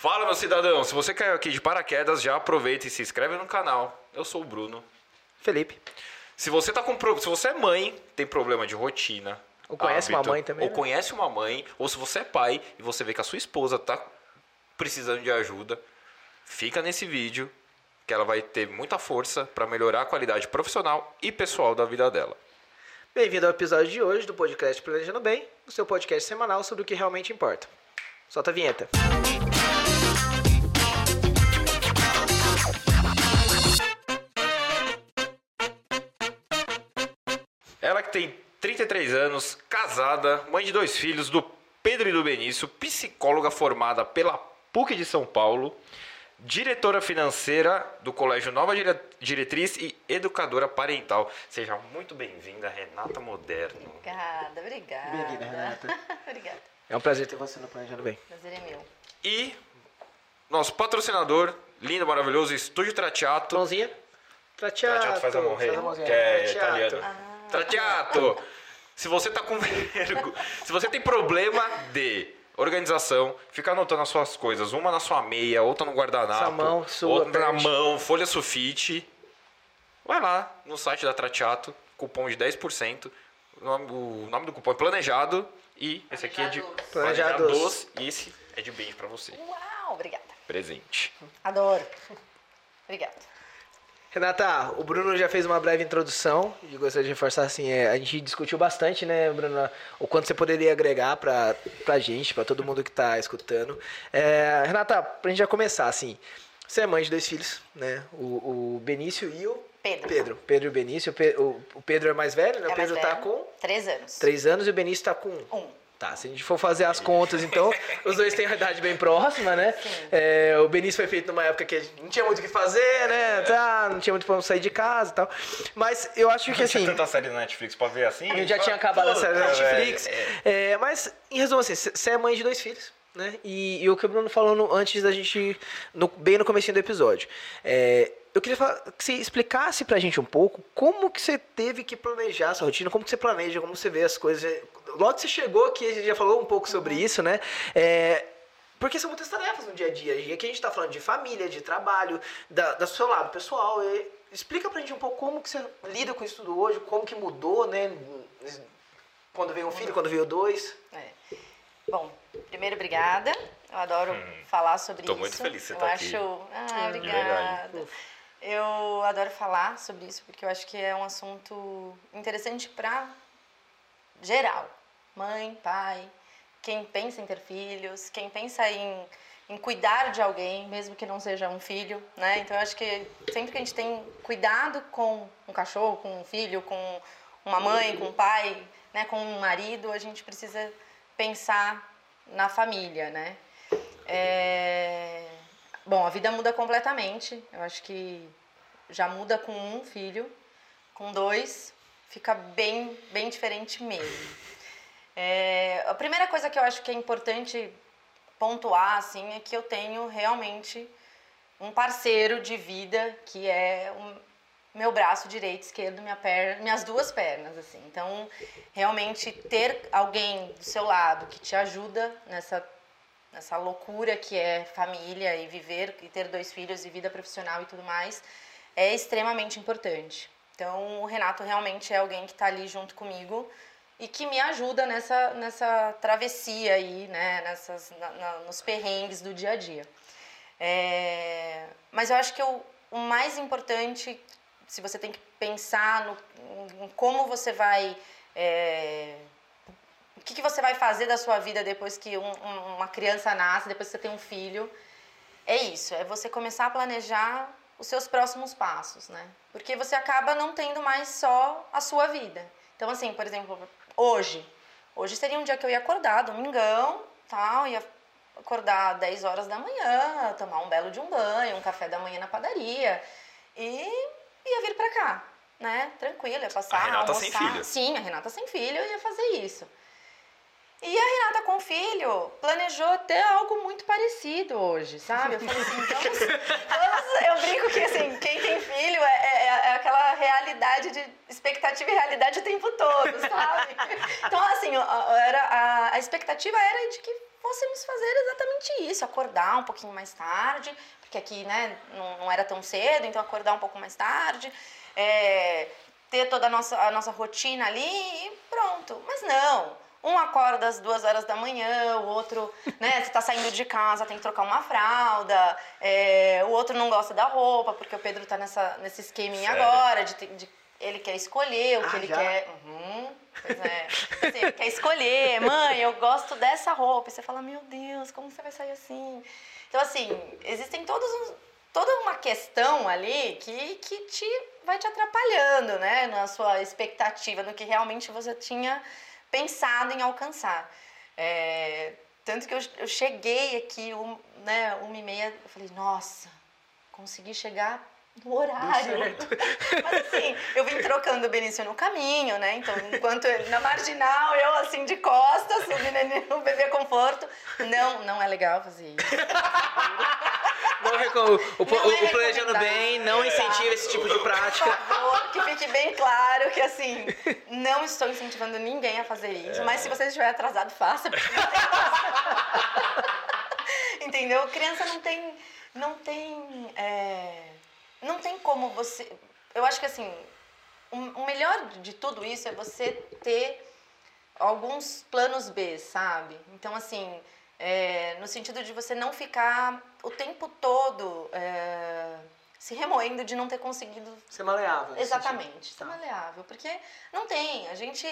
Fala, meu cidadão. Se você caiu aqui de paraquedas, já aproveita e se inscreve no canal. Eu sou o Bruno. Felipe. Se você tá com pro- se você é mãe, tem problema de rotina, Ou conhece uma mãe também, ou né? conhece uma mãe, ou se você é pai e você vê que a sua esposa tá precisando de ajuda, fica nesse vídeo que ela vai ter muita força para melhorar a qualidade profissional e pessoal da vida dela. Bem-vindo ao episódio de hoje do podcast Planejando Bem, o seu podcast semanal sobre o que realmente importa. Solta a vinheta. Ela que tem 33 anos, casada, mãe de dois filhos, do Pedro e do Benício, psicóloga formada pela PUC de São Paulo, diretora financeira do Colégio Nova Dire- Diretriz e educadora parental. Seja muito bem-vinda, Renata Moderno. Obrigada, obrigada. Bem-vinda, Renata. obrigada. É um prazer ter você no Planejando Bem. Prazer é meu. E nosso patrocinador, lindo, maravilhoso, Estúdio Tratiato. Mãozinha. Tratiato. Tratiato faz a mão, rei, que é italiano. Tratiato! Se você tá com vergo, se você tem problema de organização, fica anotando as suas coisas, uma na sua meia, outra no guardanapo, Sua mão, sua, outra na perde. mão, folha sulfite. Vai lá no site da Tratiato, cupom de 10%. O nome, o nome do cupom é planejado e esse aqui é de Planejados. Planejados. e esse é de beijo pra você. Uau, obrigada. Presente. Adoro. Obrigada. Renata, o Bruno já fez uma breve introdução e gostaria de reforçar assim, é, a gente discutiu bastante, né, Bruno, o quanto você poderia agregar pra, pra gente, pra todo mundo que tá escutando. É, Renata, pra gente já começar, assim, você é mãe de dois filhos, né, o, o Benício e o Pedro. Pedro, Pedro e o Benício, o, Pe- o- o Pedro é mais velho, né, É o Pedro tá velho. com Três anos. três anos e o Benício tá com Um. Tá, se a gente for fazer as contas, então, os dois têm uma idade bem próxima, né? É, o Benício foi feito numa época que a gente não tinha muito o que fazer, né? Tá, não tinha muito pra sair de casa e tal. Mas eu acho que assim. tanta série na Netflix pra ver assim? A gente já tinha acabado a série da Puta, Netflix. É, mas, em resumo, assim, você é mãe de dois filhos, né? E, e o que o Bruno falou no- antes da gente. no- bem no comecinho do episódio. É, eu queria falar- que você explicasse pra gente um pouco como que você teve que planejar a sua rotina, como que você planeja, como você vê as coisas. Logo que você chegou aqui, a gente já falou um pouco sobre isso, né? É, porque são muitas tarefas no dia a dia. E aqui a gente tá falando de família, de trabalho, da, do seu lado pessoal. E explica pra gente um pouco como que você lida com isso tudo hoje, como que mudou, né? Quando veio um filho, quando veio dois. É. Bom, primeiro, obrigada. Eu adoro falar sobre Hum. Tô isso. muito feliz você eu tá acho... aqui. Ah, obrigada. Eu adoro falar sobre isso porque eu acho que é um assunto interessante para geral. Mãe, pai, quem pensa em ter filhos, quem pensa em, em cuidar de alguém, mesmo que não seja um filho, né? Então eu acho que sempre que a gente tem cuidado com um cachorro, com um filho, com uma mãe, com um pai, né, com um marido, a gente precisa pensar na família, né? É... Bom, a vida muda completamente. Eu acho que já muda com um filho, com dois fica bem, bem diferente mesmo. É, a primeira coisa que eu acho que é importante pontuar assim é que eu tenho realmente um parceiro de vida que é o meu braço direito, esquerdo, minha perna, minhas duas pernas assim. Então, realmente ter alguém do seu lado que te ajuda nessa nessa loucura que é família e viver e ter dois filhos e vida profissional e tudo mais é extremamente importante. Então, o Renato realmente é alguém que está ali junto comigo e que me ajuda nessa, nessa travessia aí, né, nessas, na- na- nos perrengues do dia a dia. É, mas eu acho que o, o mais importante, se você tem que pensar no, em como você vai. é, o que, que você vai fazer da sua vida depois que um- um- uma criança nasce, depois que você tem um filho, é isso, é você começar a planejar os seus próximos passos, né? Porque você acaba não tendo mais só a sua vida. Então, assim, por exemplo, hoje, hoje seria um dia que eu ia acordar, domingão, tal, ia acordar 10 horas da manhã, tomar um belo de um banho, um café da manhã na padaria e ia vir pra cá, né? Tranquilo, ia passar, A Renata sem almoçar. filho. Sim, a Renata sem filho, eu ia fazer isso. E a Renata com filho planejou até algo muito parecido hoje, sabe? Eu falei assim, vamos, vamos- eu brinco que assim, quem tem filho é, é- é aquela realidade de expectativa e realidade o tempo todo, sabe? Então assim, era, a, a expectativa era de que fôssemos fazer exatamente isso, acordar um pouquinho mais tarde, porque aqui, né, não, não era tão cedo, então acordar um pouco mais tarde, é, ter toda a nossa, a nossa rotina ali e pronto. Mas não, um acorda às duas horas da manhã, o outro, né, você tá saindo de casa, tem que trocar uma fralda, é, o outro não gosta da roupa, porque o Pedro tá nessa, nesse esqueminha Sério? agora, de, de- ele quer escolher o que Ah, ele já? quer. Uhum, pois é. Assim, ele quer escolher, mãe, eu gosto dessa roupa. E você fala, meu Deus, como você vai sair assim? Então, assim, existem todos uns- toda uma questão ali que, que te vai te atrapalhando, né? Na sua expectativa, no que realmente você tinha pensado em alcançar. É, tanto que eu, eu cheguei aqui, um, né, uma e meia, eu falei, nossa, consegui chegar no horário. Mas assim, eu vim trocando o Benício no caminho, né? Então, enquanto ele na marginal, eu assim de costas, o menino, bebê conforto. Não, não é legal fazer isso. Não recom- o, o, o- é planejando bem não incentiva esse tipo de Por prática. favor, que fique bem claro que assim, não estou incentivando ninguém a fazer isso. Mas se você estiver atrasado, faça. porque não tem. Entendeu? Criança não tem. Não tem. é, não tem como você. Eu acho que assim, o melhor de tudo isso é você ter alguns planos B, sabe? Então, assim, é, no sentido de você não ficar o tempo todo é, se remoendo de não ter conseguido Ser maleável. Exatamente, ser Tá. maleável. Porque não tem. A gente.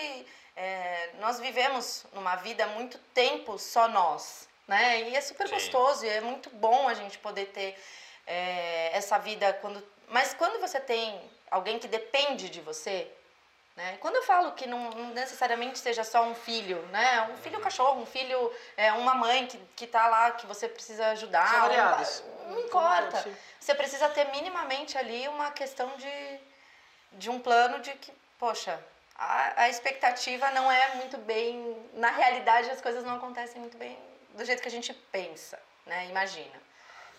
é, nós vivemos numa vida há muito tempo só nós. Né? E é super Sim. gostoso e é muito bom a gente poder ter é, essa vida quando. Mas quando você tem alguém que depende de você, né? Quando eu falo que não, não necessariamente seja só um filho, né? Um filho cachorro, um filho, é, uma mãe que, que tá lá, que você precisa ajudar. São variáveis. não importa. Você precisa ter minimamente ali uma questão de, de um plano de que, poxa, a, a expectativa não é muito bem. Na realidade, as coisas não acontecem muito bem do jeito que a gente pensa, né? Imagina.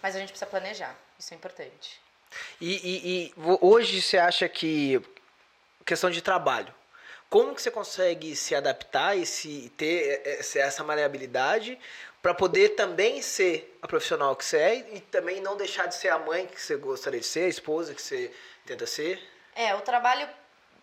Mas a gente precisa planejar. Isso é importante. E, e- e hoje você acha que questão de trabalho, como que você consegue se adaptar e se ter eh, essa essa maleabilidade para poder também ser a profissional que você é e também não deixar de ser a mãe que você gostaria de ser, a esposa que você tenta ser? É, o trabalho,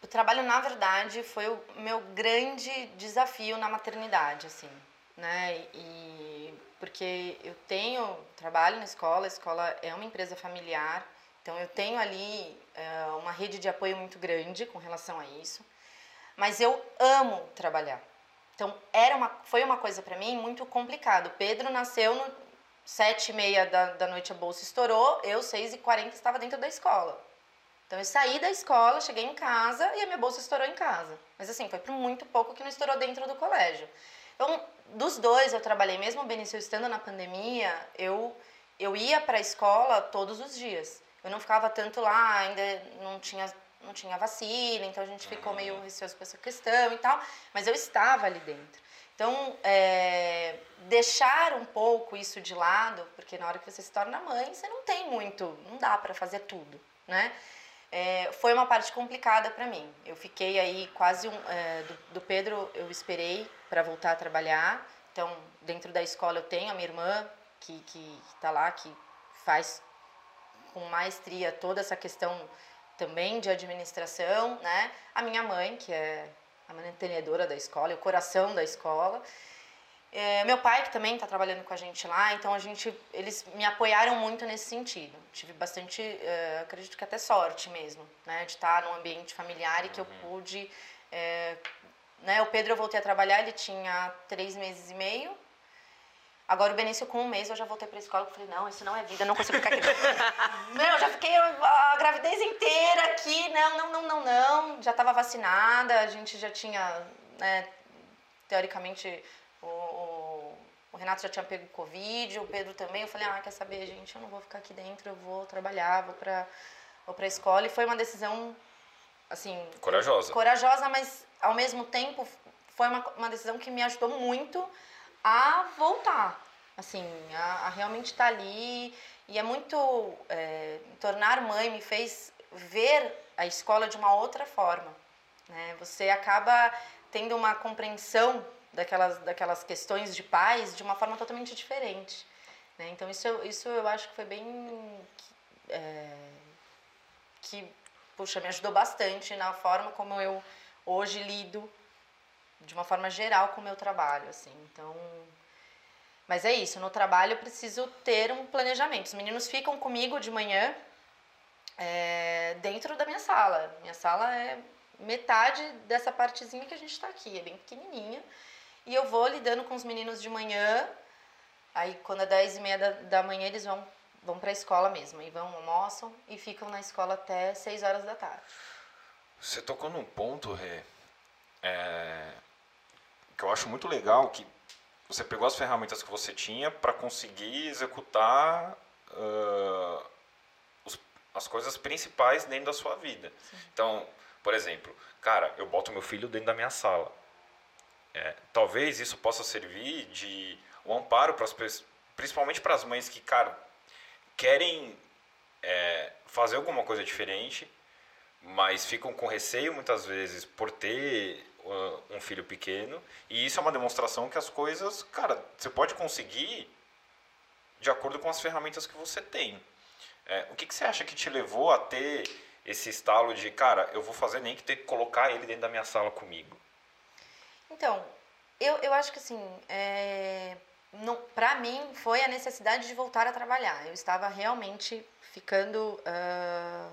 o trabalho na verdade foi o meu grande desafio na maternidade, assim, né? E porque eu tenho trabalho na escola, a escola é uma empresa familiar, então eu tenho ali é, uma rede de apoio muito grande com relação a isso, mas eu amo trabalhar. Então era uma, foi uma coisa para mim muito complicado. Pedro nasceu no sete e meia da, da noite a bolsa estourou, eu seis e quarenta estava dentro da escola. Então eu saí da escola, cheguei em casa e a minha bolsa estourou em casa. Mas assim, foi por muito pouco que não estourou dentro do colégio. Então, dos dois eu trabalhei, mesmo o Benício estando na pandemia, eu, eu ia para a escola todos os dias. Eu não ficava tanto lá, ainda não tinha, não tinha vacina, então a gente ficou meio receoso com essa questão e tal, mas eu estava ali dentro. Então, é, deixar um pouco isso de lado, porque na hora que você se torna mãe, você não tem muito, não dá para fazer tudo, né? É, foi uma parte complicada para mim. Eu fiquei aí quase um. é, do, do Pedro, eu esperei para voltar a trabalhar. Então, dentro da escola, eu tenho a minha irmã, que, que tá lá, que faz com maestria toda essa questão também de administração, né? A minha mãe, que é a mantenedora da escola, o coração da escola. É, meu pai, que também está trabalhando com a gente lá, então a gente, eles me apoiaram muito nesse sentido. Tive bastante, é, acredito que até sorte mesmo, né, de estar num ambiente familiar e que eu pude. é, né, o Pedro eu voltei a trabalhar, ele tinha três meses e meio. Agora o Benício com um mês eu já voltei para a escola, eu falei não, isso não é vida, não consigo ficar aqui. não, eu já fiquei a, gravidez inteira aqui, não, não, não, não, não. Já estava vacinada, a gente já tinha, né, teoricamente o, o, o Renato já tinha pego Covid, o Pedro também. Eu falei, ah, quer saber, gente, eu não vou ficar aqui dentro, eu vou trabalhar, vou para vou pra escola. E foi uma decisão, assim, Corajosa. corajosa, mas ao mesmo tempo foi uma, uma decisão que me ajudou muito a voltar, assim, a, a realmente estar ali. E é muito. é, tornar mãe me fez ver a escola de uma outra forma. Né? Você acaba tendo uma compreensão daquelas, daquelas questões de pais de uma forma totalmente diferente. Né? Então isso, isso eu acho que foi bem. é, que, puxa, me ajudou bastante na forma como eu hoje lido de uma forma geral com o meu trabalho, assim. Então, mas é isso, no trabalho eu preciso ter um planejamento. Os meninos ficam comigo de manhã é, dentro da minha sala. Minha sala é metade dessa partezinha que a gente está aqui, é bem pequenininha. E eu vou lidando com os meninos de manhã. Aí, quando é 10 e meia da, da manhã, eles vão, vão para a escola mesmo. E vão, almoçam e ficam na escola até 6 horas da tarde. Você tocou num ponto, Rê, é, que eu acho muito legal, que você pegou as ferramentas que você tinha para conseguir executar ah, os- as coisas principais dentro da sua vida. Então, por exemplo, cara, eu boto meu filho dentro da minha sala. É, talvez isso possa servir de um amparo para as pessoas, principalmente para as mães que, cara, querem é, fazer alguma coisa diferente, mas ficam com receio muitas vezes por ter uh, um filho pequeno. E isso é uma demonstração que as coisas, cara, você pode conseguir de acordo com as ferramentas que você tem. É, o que, que você acha que te levou a ter esse estalo de, cara, eu vou fazer nem que ter que colocar ele dentro da minha sala comigo? Então, eu, eu acho que assim, é, não, pra mim foi a necessidade de voltar a trabalhar. Eu estava realmente ficando ah,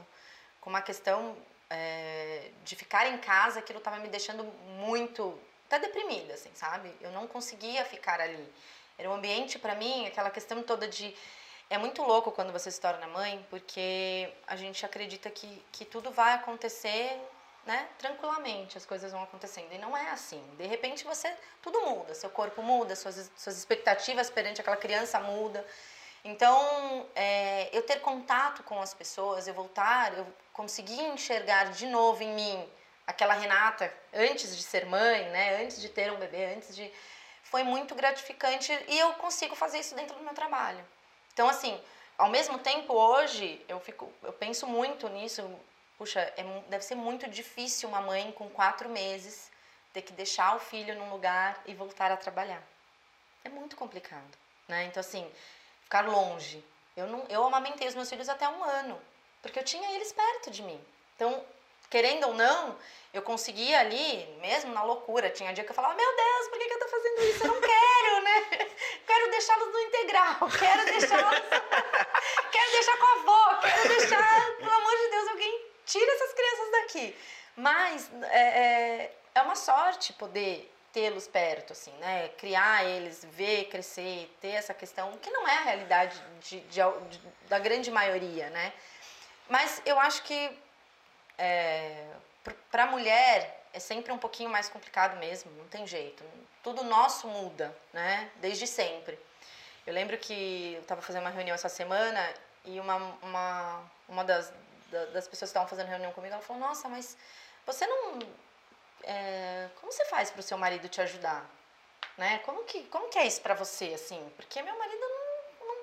com uma questão é, de ficar em casa, aquilo estava me deixando muito, até deprimida, assim, sabe? Eu não conseguia ficar ali. Era um ambiente para mim, aquela questão toda de é muito louco quando você se torna mãe, porque a gente acredita que, que tudo vai acontecer né, tranquilamente, as coisas vão acontecendo. E não é assim. De repente você. Tudo muda. Seu corpo muda, suas, suas expectativas perante aquela criança muda. Então, é, eu ter contato com as pessoas, eu voltar, eu conseguir enxergar de novo em mim aquela Renata antes de ser mãe, né, antes de ter um bebê, antes de. Foi muito gratificante e eu consigo fazer isso dentro do meu trabalho. Então, assim, ao mesmo tempo, hoje, eu, fico, eu penso muito nisso. Puxa, é deve ser muito difícil uma mãe com quatro meses ter que deixar o filho num lugar e voltar a trabalhar. É muito complicado, né? Então, assim, ficar longe. Eu, não, eu amamentei os meus filhos até um ano, porque eu tinha eles perto de mim. Então, querendo ou não, eu conseguia ali, mesmo na loucura, tinha dia que eu falava, meu Deus, por que, que eu tô fazendo isso? Eu não quero, né? Quero deixá-los no integral, quero deixá-los... quero deixar com a avó, quero deixar, pelo amor de Deus, alguém tira essas crianças daqui. Mas é, é, é uma sorte poder tê-los perto, assim, né? Criar eles, ver crescer, ter essa questão, que não é a realidade de, de, de, da grande maioria, né? Mas eu acho que é, para a mulher é sempre um pouquinho mais complicado mesmo, não tem jeito. Tudo nosso muda, né? Desde sempre. Eu lembro que eu estava fazendo uma reunião essa semana e uma, uma, uma das, da- das pessoas que estavam fazendo reunião comigo, ela falou, nossa, mas você não... é, como você faz para o seu marido te ajudar? Né? Como, que, como que é isso para você, assim? Porque meu marido não, não,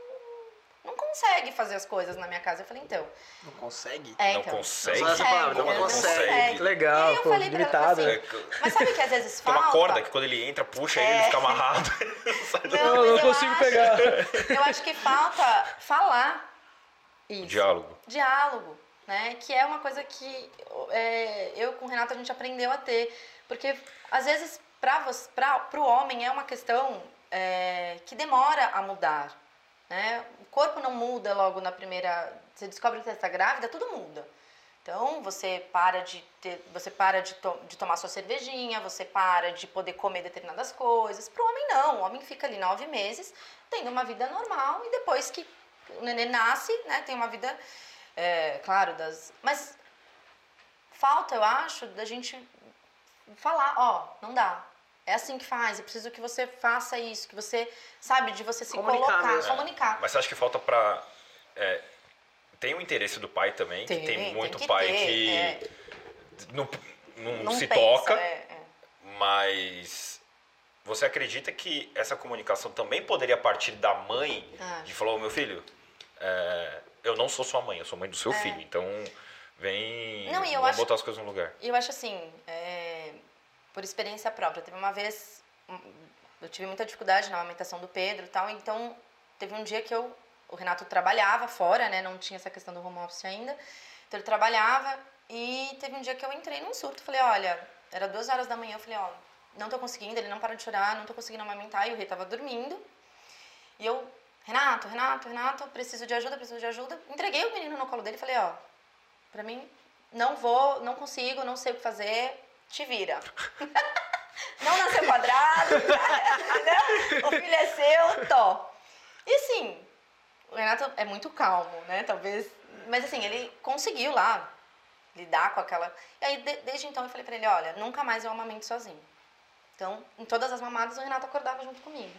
não consegue fazer as coisas na minha casa. Eu falei, então... Não consegue? É, Não então, consegue? Essa palavra, não ele consegue. Que legal, E aí eu pô, falei pra ela, limitado. assim, É, Mas sabe que às vezes Tem falta... uma corda que quando ele entra, puxa ele, ele É. fica amarrado. Não, Não, não eu consigo acho- pegar. Eu acho que falta falar isso. Diálogo. Diálogo, né? Que é uma coisa que é, eu com o Renato a gente aprendeu a ter. Porque às vezes para o homem é uma questão é, que demora a mudar. Né? O corpo não muda logo na primeira. Você descobre que você está grávida, tudo muda. Então você para de ter, você para de, to- de tomar sua cervejinha, você para de poder comer determinadas coisas. Para o homem não, o homem fica ali nove meses tendo uma vida normal e depois que o neném nasce, né, tem uma vida, é, claro, das. Mas falta, eu acho, da gente falar, ó, não dá. É assim que faz, eu preciso que você faça isso, que você, sabe, de você se Comunicar colocar, mesmo. comunicar. Mas você acha que falta pra. é, tem o interesse do pai também, Tem, que tem tem muito que pai ter, que é. não, não, Não se pensa, toca, é, é. mas você acredita que essa comunicação também poderia partir da mãe Ah. de falar, ô meu filho, é, eu não sou sua mãe, eu sou mãe do seu É. filho, então vem Não, e eu acho- botar as coisas no lugar. E eu acho assim, é, por experiência própria, teve uma vez eu tive muita dificuldade na amamentação do Pedro e tal, então teve um dia que eu o Renato trabalhava fora, né? Não tinha essa questão do home office ainda. Então ele trabalhava e teve um dia que eu entrei num surto. Falei, olha, era duas horas da manhã. Eu falei, ó, não tô conseguindo, ele não para de chorar, não tô conseguindo amamentar. E o rei tava dormindo. E eu, Renato, Renato, Renato, preciso de ajuda, preciso de ajuda. Entreguei o menino no colo dele e falei, ó, pra mim, não vou, não consigo, não sei o que fazer, te vira. não nasceu quadrado, entendeu? O filho é seu, tô. E assim, o Renato é muito calmo, né? Talvez. Mas assim, ele conseguiu lá lidar com aquela. E aí, de, desde então, eu falei pra ele: olha, nunca mais eu amamento sozinho. Então, em todas as mamadas, o Renato acordava junto comigo.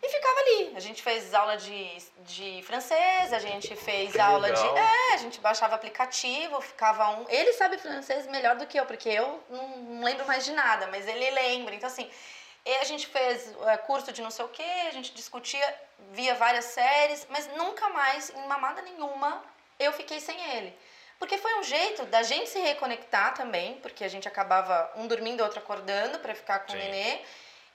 E ficava ali. A gente fez aula de, de francês, a gente fez Que aula legal. de. É, a gente baixava aplicativo, ficava um. Ele sabe francês melhor do que eu, porque eu não, não lembro mais de nada, mas ele lembra. Então, assim, e a gente fez é, curso de não sei o que, a gente discutia, via várias séries, mas nunca mais, em mamada nenhuma, eu fiquei sem ele. Porque foi um jeito da gente se reconectar também, porque a gente acabava um dormindo, outro acordando para ficar com Sim. o nenê.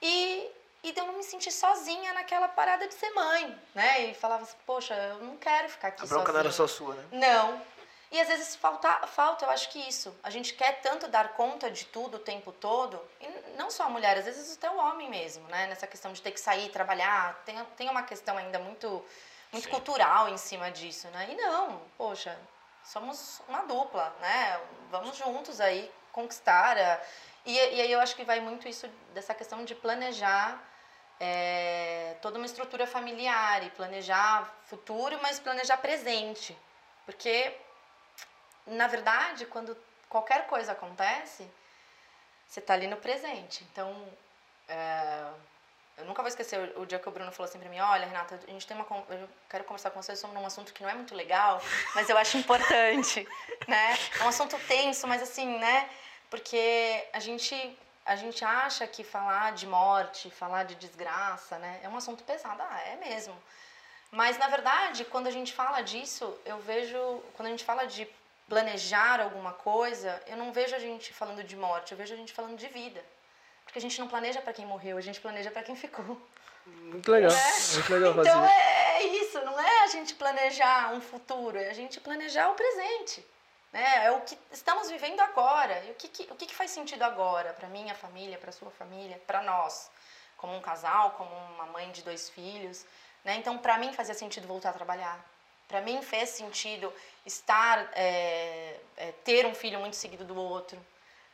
E, e de eu não me sentir sozinha naquela parada de ser mãe, né? E falava assim, poxa, eu não quero ficar aqui A bronca sozinha. não era só sua, né? Não. E às vezes falta, falta, eu acho que isso. A gente quer tanto dar conta de tudo o tempo todo, e não só a mulher, às vezes até o homem mesmo, né? Nessa questão de ter que sair, trabalhar. Tem, tem uma questão ainda muito, muito Sim. cultural em cima disso, né? E não, poxa, somos uma dupla, né? Vamos juntos aí conquistar. a- E, e aí eu acho que vai muito isso dessa questão de planejar é, toda uma estrutura familiar e planejar futuro, mas planejar presente. Porque, na verdade, quando qualquer coisa acontece, você está ali no presente. Então, é, eu nunca vou esquecer o, dia que o Bruno falou assim pra mim, olha, Renata, a gente tem uma... Eu quero conversar com você sobre um assunto que não é muito legal, mas eu acho importante, né? É um assunto tenso, mas assim, né? Porque a gente... A gente acha que falar de morte, falar de desgraça, né? É um assunto pesado. Ah, é mesmo. Mas, na verdade, quando a gente fala disso, eu vejo... Quando a gente fala de planejar alguma coisa, eu não vejo a gente falando de morte, eu vejo a gente falando de vida. Porque a gente não planeja para quem morreu, a gente planeja para quem ficou. Muito legal. Né? Muito legal Então é, é isso, não é a gente planejar um futuro, é a gente planejar o presente. Né? É o que estamos vivendo agora. E o que, que- o que, que faz sentido agora para minha família, para sua família, para nós, como um casal, como uma mãe de dois filhos. Né? Então, para mim fazia sentido voltar a trabalhar. Para mim fez sentido estar, é, é, ter um filho muito seguido do outro.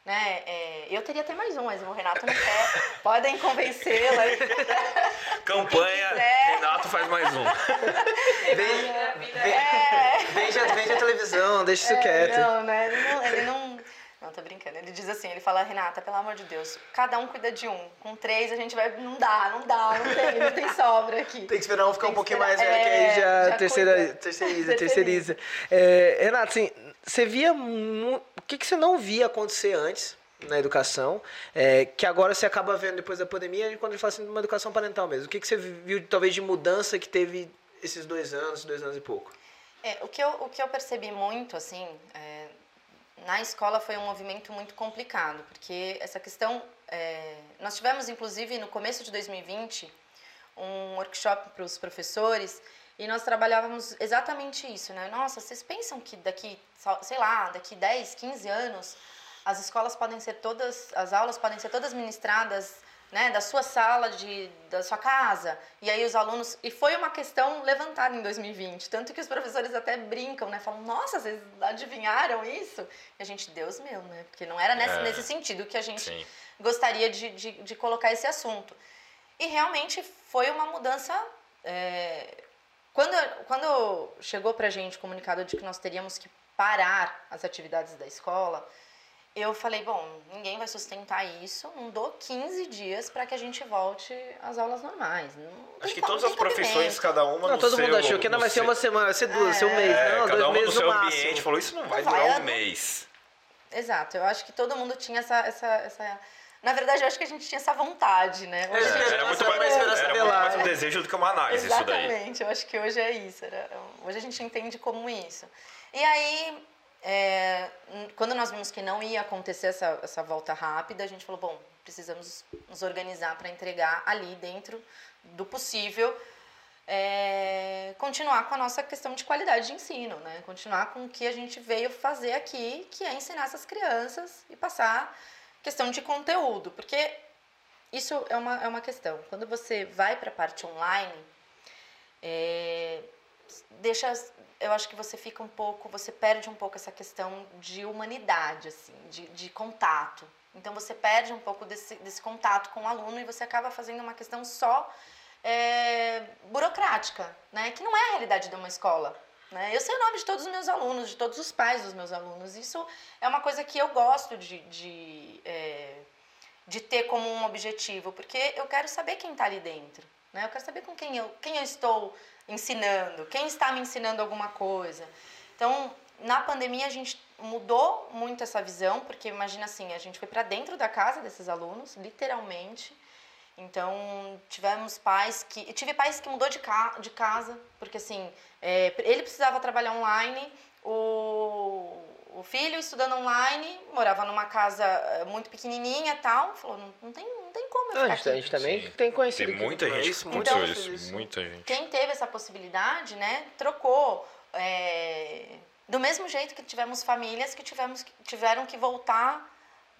Né? É, eu teria até mais um, mas o Renato não quer. Podem convencê-la. Campanha. Renato faz mais um. É. Vende, a- televisão, deixa isso É, quieto. Não, né? Ele não, ele não. Não, tô brincando. Ele diz assim, ele fala, Renata, pelo amor de Deus, cada um cuida de um. Com três a gente vai. Não dá, não dá, não tem, não tem sobra aqui. Tem que esperar um ficar Tem um pouquinho mais velho, que aí é, já, já terceira, terceiriza, Terceiriza. terceiriza. É, Renato, assim, você via. Que, que você não via acontecer antes na educação, é, que agora você acaba vendo depois da pandemia, quando gente fala assim de uma educação parental mesmo? O que, que você viu, talvez, de mudança que teve esses dois anos, dois anos e pouco? É, o, que eu, o que eu percebi muito, assim, é, na escola foi um movimento muito complicado, porque essa questão. é, nós tivemos, inclusive, no começo de 2020, um workshop para os professores e nós trabalhávamos exatamente isso, né? Nossa, vocês pensam que daqui, sei lá, daqui 10, 15 anos, as escolas podem ser todas, as aulas podem ser todas ministradas, né, da sua sala, de, da sua casa. E aí os alunos, e foi uma questão levantada em 2020, tanto que os professores até brincam, né? Falam, nossa, vocês adivinharam isso? E a gente, Deus meu, né? Porque não era nesse, É. nesse sentido que a gente Sim. gostaria de, de, de colocar esse assunto. E realmente foi uma mudança. é, Quando, quando chegou para a gente o comunicado de que nós teríamos que parar as atividades da escola, eu falei: bom, ninguém vai sustentar isso, não dou 15 dias para que a gente volte às aulas normais. Não Acho que todas as profissões, cada uma Não, no todo seu, mundo achou que não no vai ser uma semana, vai ser duas, ser um mês. É, não, cada dois no meses seu no ambiente máximo. falou, isso não vai Não durar vai, um não- mês. Exato, eu acho que todo mundo tinha essa. essa, essa... Na verdade, eu acho que a gente tinha essa vontade, né? Hoje É, a gente Era muito, mais, era era muito mais um desejo do que uma análise isso daí. Exatamente, eu acho que hoje é isso. era- hoje a gente entende como isso. E aí, é, quando nós vimos que não ia acontecer essa, essa volta rápida, a gente falou, bom, precisamos nos organizar para entregar ali dentro do possível é, continuar com a nossa questão de qualidade de ensino, né? Continuar com o que a gente veio fazer aqui, que é ensinar essas crianças e passar questão de conteúdo, porque isso é uma, é uma questão. Quando você vai para a parte online, é, deixa, eu acho que você fica um pouco, você perde um pouco essa questão de humanidade, assim, de, de contato. Então você perde um pouco desse, desse contato com o aluno e você acaba fazendo uma questão só é, burocrática, né? Que não é a realidade de uma escola. Né? Eu sei o nome de todos os meus alunos, de todos os pais dos meus alunos. Isso é uma coisa que eu gosto de, de, é, de ter como um objetivo, porque eu quero saber quem está ali dentro. Né? Eu quero saber com quem eu, quem eu estou ensinando, quem está me ensinando alguma coisa. Então, na pandemia, a gente mudou muito essa visão, porque imagina assim, a gente foi para dentro da casa desses alunos, literalmente, então, tivemos pais que. Eu tive pais que mudou de, ca, de casa, porque assim, é, ele precisava trabalhar online, o, o filho estudando online, morava numa casa é, muito pequenininha e tal. Falou, não, não, tem, não tem como eu não, a, gente, a gente também Sim. tem conhecido. Tem muita gente isso, muito então, isso, muita gente. Quem teve essa possibilidade, né, trocou. É, do mesmo jeito que tivemos famílias que tivemos, tiveram que voltar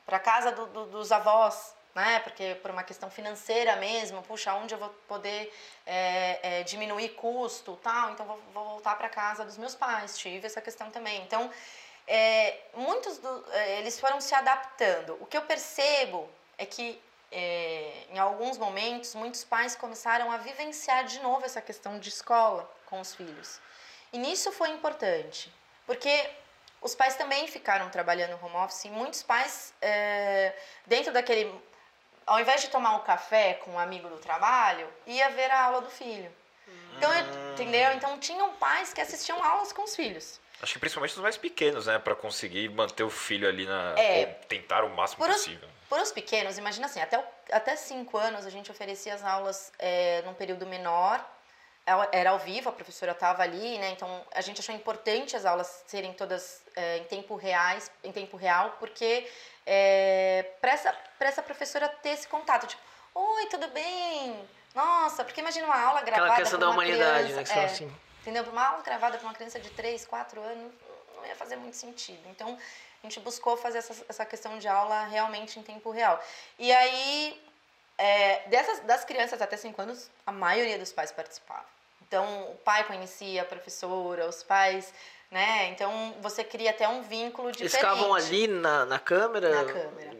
para casa do, do, dos avós, né? Porque por uma questão financeira mesmo, puxa, onde eu vou poder é, é, diminuir custo, tal? Então vou, vou voltar para casa dos meus pais. Tive essa questão também. Então é, muitos do, eles foram se adaptando. O que eu percebo é que em alguns momentos muitos pais começaram a vivenciar de novo essa questão de escola com os filhos. E nisso foi importante, porque os pais também ficaram trabalhando home office e muitos pais, é, dentro daquele ao invés de tomar um café com um amigo do trabalho, ia ver a aula do filho. Então, hum. entendeu? Então tinham pais que assistiam aulas com os filhos. Acho que principalmente os mais pequenos, né? Para conseguir manter o filho ali na. É, tentar o máximo por possível. Os, por os pequenos, imagina assim, até, até cinco anos a gente oferecia as aulas é, num período menor. Era ao vivo, a professora estava ali, né? Então a gente achou importante as aulas serem todas é, em tempo reais, em tempo real, porque é, para essa, essa professora ter esse contato, tipo, oi, tudo bem? Nossa, porque imagina uma aula gravada. Aquela questão da humanidade, criança, né? Que é, assim. Entendeu? Uma aula gravada para uma criança de 3, 4 anos não ia fazer muito sentido. Então, a gente buscou fazer essa, essa questão de aula realmente em tempo real. E aí, é, dessas, das crianças até 5 anos, a maioria dos pais participava. Então, o pai conhecia a professora, os pais né? Então você cria até um vínculo diferente. Eles ficavam ali na, na câmera? Na câmera.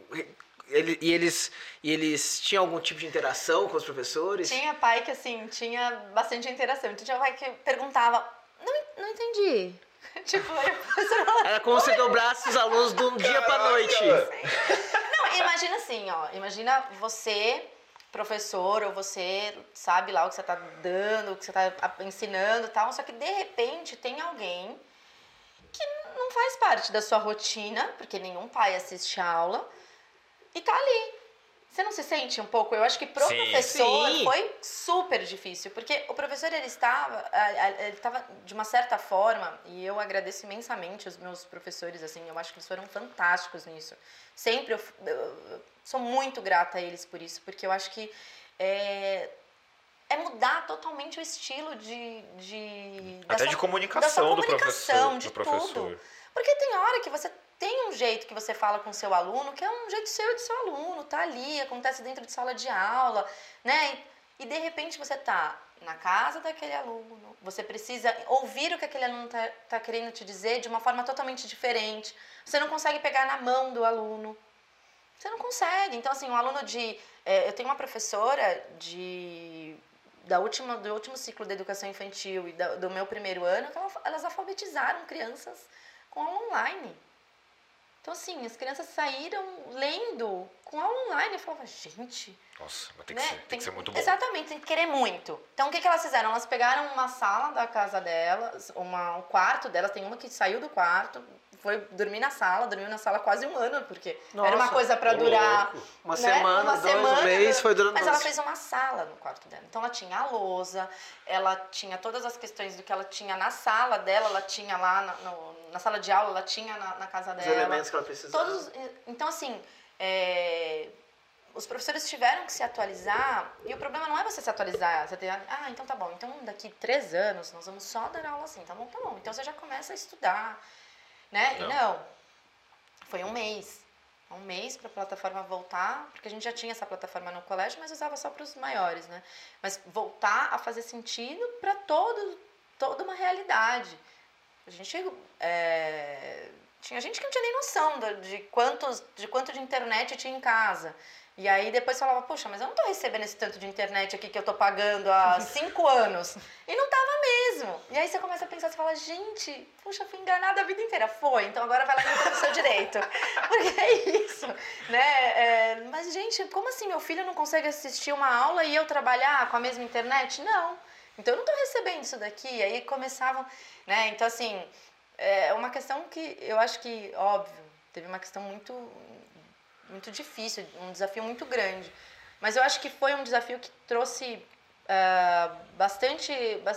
Ele, e, eles, e eles tinham algum tipo de interação com os professores? Tinha pai que, assim, tinha bastante interação. Então tinha pai que perguntava, não, não entendi. tipo, eu Era como se dobrasse os alunos de um dia pra noite. Não, imagina assim, ó. Imagina você professor ou você sabe lá o que você está dando, o que você está ensinando e tal, só que de repente tem alguém que não faz parte da sua rotina, porque nenhum pai assiste a aula, e tá ali. Você não se sente um pouco? Eu acho que pro sim, professor sim. foi super difícil, porque o professor ele estava, ele estava de uma certa forma, e eu agradeço imensamente os meus professores, assim, eu acho que eles foram fantásticos nisso. Sempre eu, eu sou muito grata a eles por isso, porque eu acho que é, é mudar totalmente o estilo de. de Até sua, de comunicação, do professor. De do professor. tudo. Porque tem hora que você tem um jeito que você fala com seu aluno, que é um jeito seu e do seu aluno, tá ali, acontece dentro de sala de aula, né? E, e de repente você tá na casa daquele aluno, você precisa ouvir o que aquele aluno tá, tá querendo te dizer de uma forma totalmente diferente. Você não consegue pegar na mão do aluno. Você não consegue. Então, assim, um aluno de. É, eu tenho uma professora de da última, do último ciclo da educação infantil e da, do meu primeiro ano, que elas alfabetizaram crianças com aula online. Então, assim, as crianças saíram lendo com aula online. Eu falava, gente. Nossa, mas tem, né? que, ser, tem, tem que ser muito bom. Exatamente, tem que querer muito. Então, o que, que elas fizeram? Elas pegaram uma sala da casa delas, uma, um quarto delas, tem uma que saiu do quarto, foi dormir na sala, dormiu na sala quase um ano, porque Nossa, era uma coisa para durar. Uma né? semana, uma dois, semana, um mês, foi durando Mas ela fez uma sala no quarto dela. Então ela tinha a lousa, ela tinha todas as questões do que ela tinha na sala dela, ela tinha lá no, na sala de aula, ela tinha na, na casa dela. Os elementos que ela precisava. Todos, então, assim, é, os professores tiveram que se atualizar, e o problema não é você se atualizar, você tem, ah, então tá bom, então daqui três anos nós vamos só dar aula assim, tá bom, tá bom, então você já começa a estudar, né? Não. E não, foi um mês, um mês para a plataforma voltar, porque a gente já tinha essa plataforma no colégio, mas usava só para os maiores, né? Mas voltar a fazer sentido para todo, toda uma realidade. A gente é, tinha gente que não tinha nem noção de, de, quantos, de quanto de internet tinha em casa. E aí depois falava, poxa, mas eu não tô recebendo esse tanto de internet aqui que eu tô pagando há cinco anos. E não tava mesmo. E aí você começa a pensar, você fala, gente, puxa, fui enganada a vida inteira. Foi, então agora vai lá e no seu direito. Porque é isso, né? É, mas, gente, como assim meu filho não consegue assistir uma aula e eu trabalhar com a mesma internet? Não. Então eu não tô recebendo isso daqui. Aí começavam, né? Então, assim, é uma questão que eu acho que, óbvio, teve uma questão muito muito difícil, um desafio muito grande. Mas eu acho que foi um desafio que trouxe uh, bastante,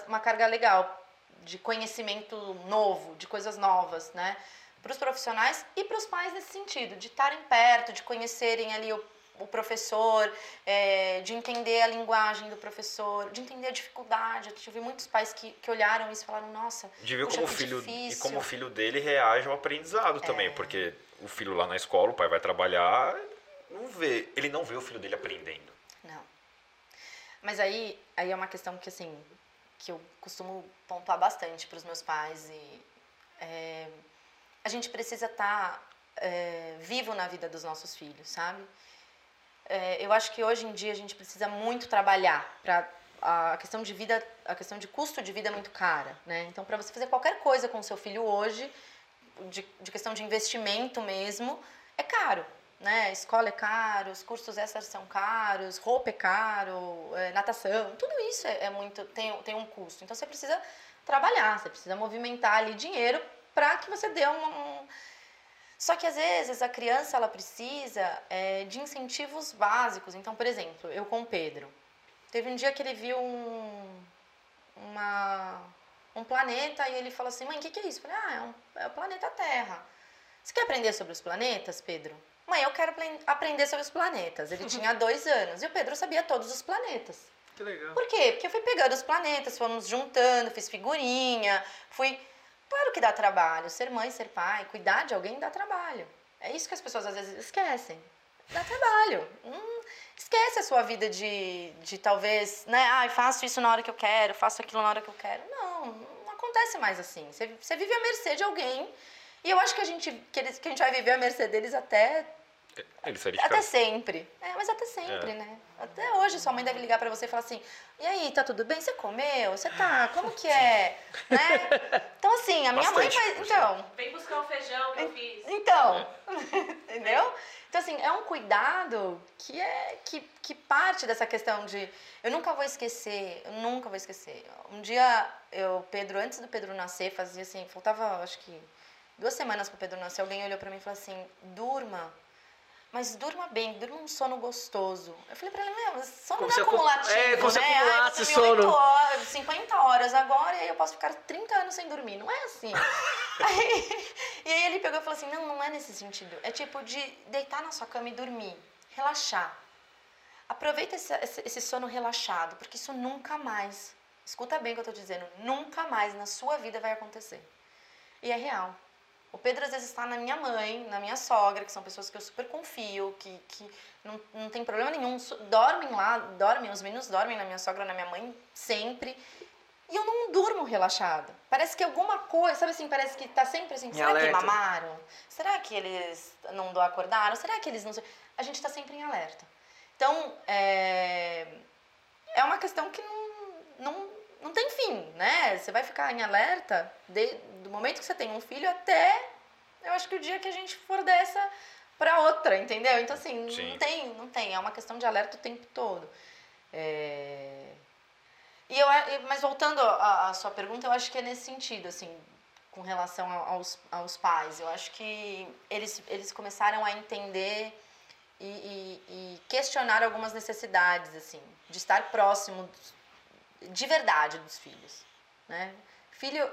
uma carga legal de conhecimento novo, de coisas novas, né? Para os profissionais e para os pais nesse sentido, de estarem perto, de conhecerem ali o, o professor, é, de entender a linguagem do professor, de entender a dificuldade. Eu tive muitos pais que, que olharam isso e falaram, nossa, de ver como o que filho difícil. e como o filho dele reage ao aprendizado também, porque o filho lá na escola, o pai vai trabalhar, não vê, ele não vê o filho dele aprendendo. Não. Mas aí, aí é uma questão que assim, que eu costumo pontuar bastante para os meus pais e é, a gente precisa estar tá, é, vivo na vida dos nossos filhos, sabe? É, eu acho que hoje em dia a gente precisa muito trabalhar para a questão de vida, a questão de custo de vida é muito cara, né? Então, para você fazer qualquer coisa com seu filho hoje, de, de questão de investimento mesmo, é caro. Né? Escola é caro, os cursos extras são caros, roupa é caro, é, natação, tudo isso é, é, muito tem, tem um custo. Então você precisa trabalhar, você precisa movimentar ali dinheiro para que você dê um, um, Só que às vezes a criança ela precisa é, de incentivos básicos. Então, por exemplo, eu com o Pedro, teve um dia que ele viu um, uma um planeta e ele falou assim: mãe, o que, que é isso? Eu falei: ah, é, um, é o planeta Terra. Você quer aprender sobre os planetas, Pedro? Mãe, eu quero aprender sobre os planetas. Ele tinha dois anos e o Pedro sabia todos os planetas. Que legal. Por quê? Porque eu fui pegando os planetas, fomos juntando, fiz figurinha, fui. Claro que dá trabalho. Ser mãe, ser pai, cuidar de alguém dá trabalho. É isso que as pessoas às vezes esquecem. Dá trabalho. Hum, esquece a sua vida de, de talvez, né? Ah, faço isso na hora que eu quero, faço aquilo na hora que eu quero. Não, não acontece mais assim. Você, você vive à mercê de alguém. E eu acho que a gente, que, eles, que a gente vai viver à mercê deles até eles até sempre. É, mas até sempre, é. né? Até hoje sua mãe deve ligar para você e falar assim: "E aí, tá tudo bem? Você comeu? Você tá? Como que é?", né? Então assim, a minha Bastante, mãe faz, então, vem buscar o feijão que eu fiz. Então, é. entendeu? Então, assim, é um cuidado que é que, que parte dessa questão de. Eu nunca vou esquecer, eu nunca vou esquecer. Um dia, eu, Pedro, antes do Pedro nascer, fazia assim, faltava acho que duas semanas para o Pedro nascer. Alguém olhou para mim e falou assim: durma mas durma bem, durma um sono gostoso. Eu falei pra ele, meu, sono como não é acumulativo, é, como né? Se acumulasse ah, sono. Horas, 50 horas agora e aí eu posso ficar 30 anos sem dormir. Não é assim. aí, e aí ele pegou e falou assim, não, não é nesse sentido. É tipo de deitar na sua cama e dormir, relaxar. Aproveita esse, esse sono relaxado, porque isso nunca mais, escuta bem o que eu tô dizendo, nunca mais na sua vida vai acontecer. E é real. O Pedro às vezes está na minha mãe, na minha sogra, que são pessoas que eu super confio, que, que não, não tem problema nenhum, dormem lá, dormem, os meninos dormem na minha sogra, na minha mãe, sempre. E eu não durmo relaxada. Parece que alguma coisa, sabe assim, parece que tá sempre assim, Me será alerta. que mamaram? Será que eles não acordaram? Será que eles não... A gente tá sempre em alerta. Então, é, é uma questão que não, não, não tem fim, né? Você vai ficar em alerta de, do momento que você tem um filho até, eu acho que o dia que a gente for dessa para outra, entendeu? Então, assim, Sim. não tem, não tem. É uma questão de alerta o tempo todo. É... E eu, mas voltando à, sua pergunta, eu acho que é nesse sentido, assim, com relação aos, aos pais. Eu acho que eles, eles começaram a entender e, e, e questionar algumas necessidades, assim, de estar próximo de verdade dos filhos, né? Filho,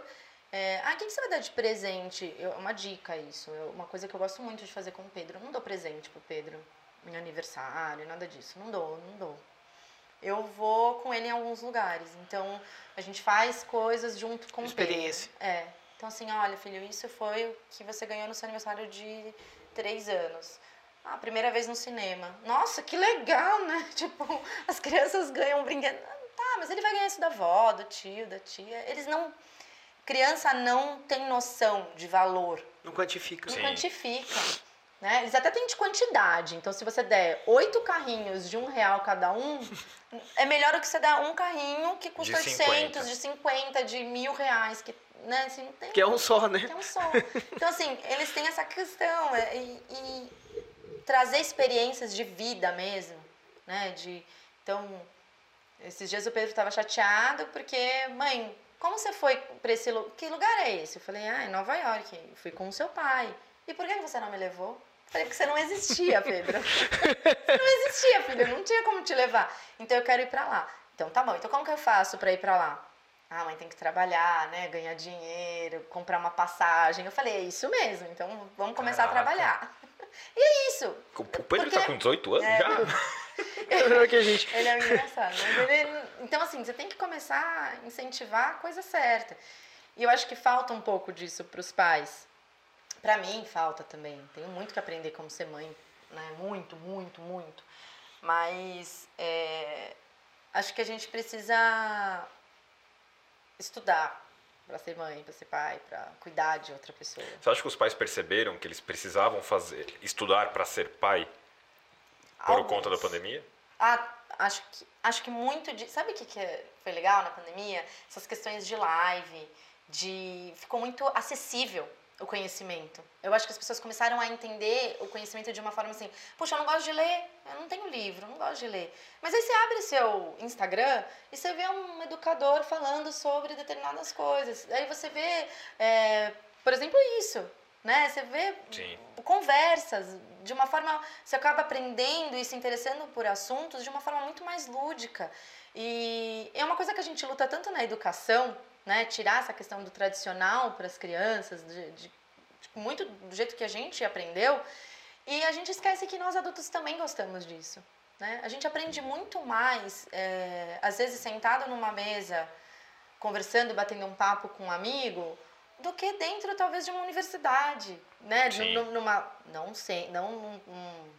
é, ah, o que, que você vai dar de presente? Eu, uma dica isso, eu, uma coisa que eu gosto muito de fazer com o Pedro. Eu não dou presente pro Pedro. em aniversário, nada disso. Não dou, não dou. Eu vou com ele em alguns lugares. Então, a gente faz coisas junto com Experiência. o Pedro. É. Então, assim, olha, filho, isso foi o que você ganhou no seu aniversário de três anos. Ah, primeira vez no cinema. Nossa, que legal, né? Tipo, as crianças ganham um brinquedo. Mas ele vai ganhar isso da avó, do tio, da tia. Eles não. Criança não tem noção de valor. Não quantifica. Não Sim. quantifica. Né? Eles até têm de quantidade. Então, se você der oito carrinhos de um real cada um, é melhor do que você dar um carrinho que custa De 50. 800, de 50, de mil reais. Que, né? Assim, não tem Que é um só, né? que é um som. Então, assim, eles têm essa questão é, e, e trazer experiências de vida mesmo, né? De, então, esses dias o Pedro estava chateado porque, mãe, como você foi para esse lugar? Que lugar é esse? Eu falei, ah, em Nova York. Eu fui com o seu pai. E por que você não me levou? Eu falei, porque você não existia, Pedro. você não existia, filho. Eu não tinha como te levar. Então, eu quero ir para lá. Então, tá bom. Então, como que eu faço para ir para lá? Ah, mãe tem que trabalhar, né? Ganhar dinheiro, comprar uma passagem. Eu falei, é isso mesmo. Então, vamos começar Caraca. a trabalhar. E é isso. O Pedro Porque- tá com 18 anos É. já? Melhor que a gente. Ele é engraçado. Mas ele, então, assim, você tem que começar a incentivar a coisa certa. E eu acho que falta um pouco disso para os pais. Para mim, falta também. Tenho muito que aprender como ser mãe. Né? Muito, muito, muito. Mas é, acho que a gente precisa estudar para ser mãe, para ser pai, para cuidar de outra pessoa. Você acha que os pais perceberam que eles precisavam fazer, estudar para ser pai por Alguns. conta da pandemia? Ah, acho que, acho que muito de. Sabe o que, que foi legal na pandemia? Essas questões de live, de. Ficou muito acessível o conhecimento. Eu acho que as pessoas começaram a entender o conhecimento de uma forma assim: puxa, eu não gosto de ler, eu não tenho livro, não gosto de ler. Mas aí você abre seu Instagram e você vê um educador falando sobre determinadas coisas. Aí você vê, é, por exemplo, isso. Né? Você vê Sim. conversas de uma forma você acaba aprendendo e se interessando por assuntos de uma forma muito mais lúdica e é uma coisa que a gente luta tanto na educação né tirar essa questão do tradicional para as crianças de, de- de- muito do jeito que a gente aprendeu e a gente esquece que nós adultos também gostamos disso né a gente aprende muito mais é, às vezes sentado numa mesa conversando batendo um papo com um amigo do que dentro talvez de uma universidade, né? Sim. Nu- Numa não sei, não um- um-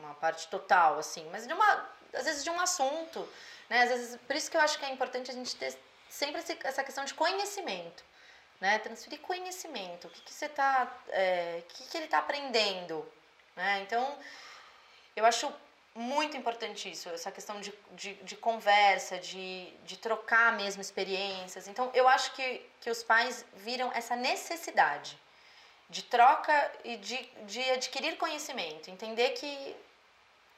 uma parte total assim, mas de uma às vezes de um assunto, né? Às vezes por isso que eu acho que é importante a gente ter sempre essa questão de conhecimento, né? Transferir conhecimento, o que que você tá, é, o que que ele está aprendendo, né? Então eu acho muito importante isso, essa questão de, de, de conversa, de, de trocar mesmo experiências. Então, eu acho que, que os pais viram essa necessidade de troca e de, de adquirir conhecimento, entender que,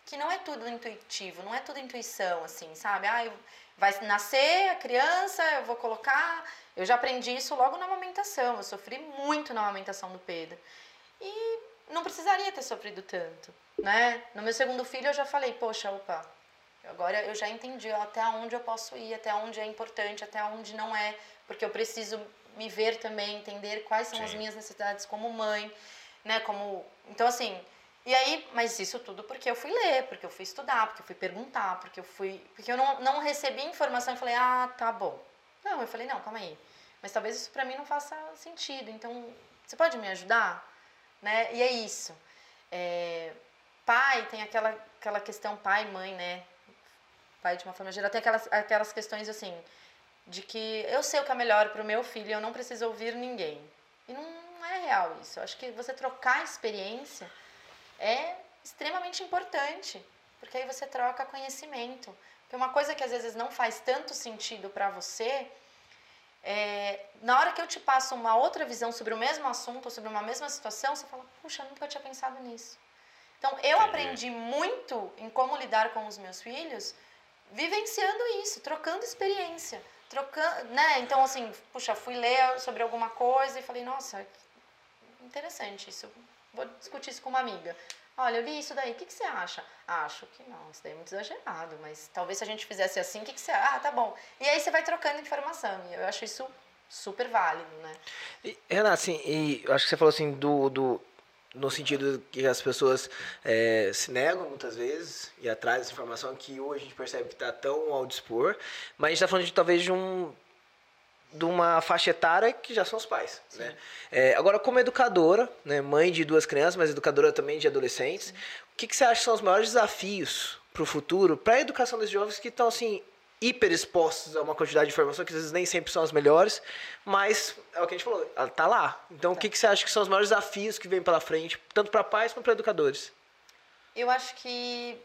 que não é tudo intuitivo, não é tudo intuição, assim, sabe? Ah, vai nascer a criança, eu vou colocar. Eu já aprendi isso logo na amamentação, eu sofri muito na amamentação do Pedro. E não precisaria ter sofrido tanto, né? No meu segundo filho eu já falei, poxa, opa, agora eu já entendi até onde eu posso ir, até onde é importante, até onde não é, porque eu preciso me ver também, entender quais são as Sim. minhas necessidades como mãe, né? Como então assim, e aí, mas isso tudo porque eu fui ler, porque eu fui estudar, porque eu fui perguntar, porque eu fui, porque eu não, não recebi informação e falei, ah, tá bom. Não, eu falei, não, calma aí. Mas talvez isso pra mim não faça sentido. Então, você pode me ajudar? Né? E é isso. É, pai tem aquela, aquela questão pai e mãe, né? Pai de uma forma geral tem aquelas, aquelas questões assim de que eu sei o que é melhor para o meu filho, eu não preciso ouvir ninguém. E não, é real isso. Eu acho que você trocar experiência é extremamente importante, porque aí você troca conhecimento. Porque uma coisa que às vezes não faz tanto sentido para você, é, na hora que eu te passo uma outra visão sobre o mesmo assunto, ou sobre uma mesma situação, você fala, puxa, nunca tinha pensado nisso. Então, eu aprendi muito em como lidar com os meus filhos, vivenciando isso, trocando experiência, trocando, né? Então, assim, puxa, fui ler sobre alguma coisa e falei, nossa, interessante isso. Vou discutir isso com uma amiga. Olha, eu li isso daí, o que, que você acha? Acho que não, isso daí é muito exagerado, mas talvez se a gente fizesse assim, o que, que você? Ah, tá bom. E aí você vai trocando informação, e eu acho isso super válido, né? E, assim, e acho que você falou assim do, do no sentido que as pessoas é, se negam muitas vezes e atrás dessa informação que hoje a gente percebe que está tão ao dispor, mas a gente está falando de talvez de um de uma faixa etária que já são os pais, né? É, agora, como educadora, né, mãe de duas crianças, mas educadora também de adolescentes, Sim. o que, que você acha que são os maiores desafios para o futuro, para a educação desses jovens que estão assim hiper expostos a uma quantidade de informação que às vezes nem sempre são as melhores, mas é o que a gente falou, ela tá lá. Então, tá. o que, que você acha que são os maiores desafios que vêm pela frente, tanto para pais quanto para educadores? Eu acho que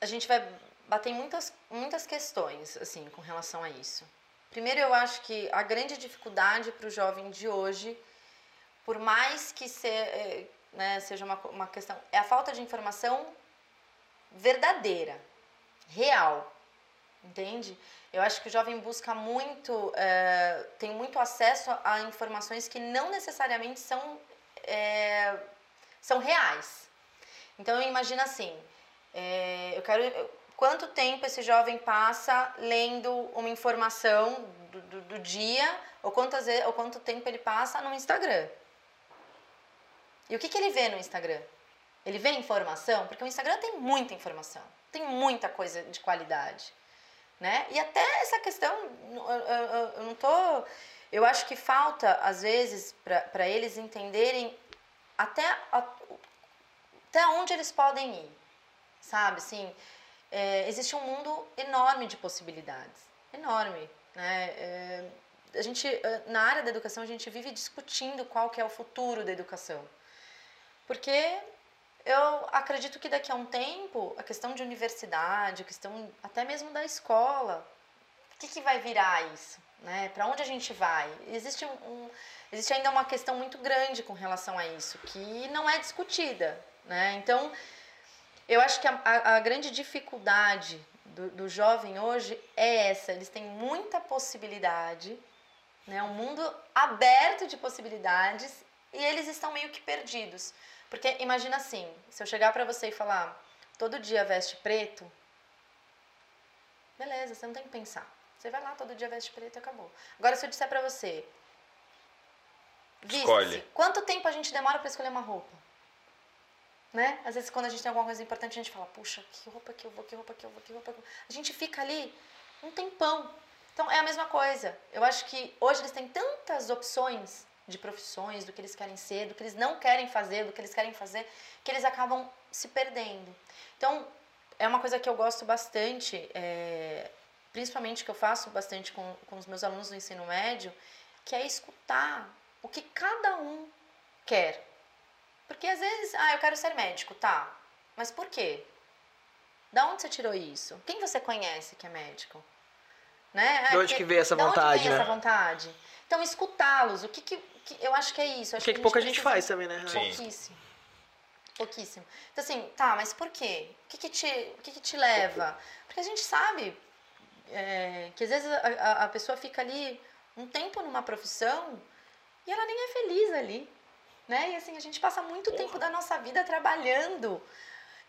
a gente vai bater em muitas, muitas questões, assim, com relação a isso. Primeiro, eu acho que a grande dificuldade para o jovem de hoje, por mais que se, eh, né, seja uma, uma questão, é a falta de informação verdadeira, real entende? Eu acho que o jovem busca muito, é, tem muito acesso a informações que não necessariamente são, é, são reais. Então, imagina assim, é, eu quero... Quanto tempo esse jovem passa lendo uma informação do, do, do dia, ou, quantas, ou quanto tempo ele passa no Instagram? E o que, que ele vê no Instagram? Ele vê informação? Porque o Instagram tem muita informação, tem muita coisa de qualidade né? E até essa questão, eu, não tô. Eu acho que falta, às vezes, para eles entenderem até, até onde eles podem ir, sabe? Assim, é, existe um mundo enorme de possibilidades, enorme, né? É, a gente, na área da educação, a gente vive discutindo qual que é o futuro da educação. Porque eu acredito que daqui a um tempo, a questão de universidade, a questão até mesmo da escola, o que, que vai virar isso? Né? Para onde a gente vai? Existe, um, existe ainda uma questão muito grande com relação a isso, que não é discutida. Né? Então, eu acho que a, a, a grande dificuldade do, do jovem hoje é essa: eles têm muita possibilidade, né? um mundo aberto de possibilidades, e eles estão meio que perdidos. Porque imagina assim, se eu chegar para você e falar, todo dia veste preto, beleza, você não tem que pensar. Você vai lá, todo dia veste preto e acabou. Agora, se eu disser pra você, Escolhe. Quanto tempo a gente demora para escolher uma roupa? Né? Às vezes, quando a gente tem alguma coisa importante, a gente fala, puxa, que roupa que eu vou, que roupa que eu vou, que roupa que eu vou. A gente fica ali um tempão. Então, é a mesma coisa. Eu acho que hoje eles têm tantas opções de profissões, do que eles querem ser, do que eles não querem fazer, do que eles querem fazer, que eles acabam se perdendo. Então, é uma coisa que eu gosto bastante, é, principalmente que eu faço bastante com, com os meus alunos do ensino médio, que é escutar o que cada um quer. Porque às vezes, ah, eu quero ser médico, tá, mas por quê? Da onde você tirou isso? Quem você conhece que é médico? Né? De onde que, que veio essa vontade, de onde vem né? essa vontade? Então, escutá-los. O que, que, que, Eu acho que é isso. Acho que, que, que pouca gente faz também, né? Pouquíssimo. Pouquíssimo. Então, assim, tá, mas por quê? O que, que, te, o que, que te leva? Porque a gente sabe é, que às vezes a, a, a pessoa fica ali um tempo numa profissão e ela nem é feliz ali. Né? E assim, a gente passa muito Porra. tempo da nossa vida trabalhando.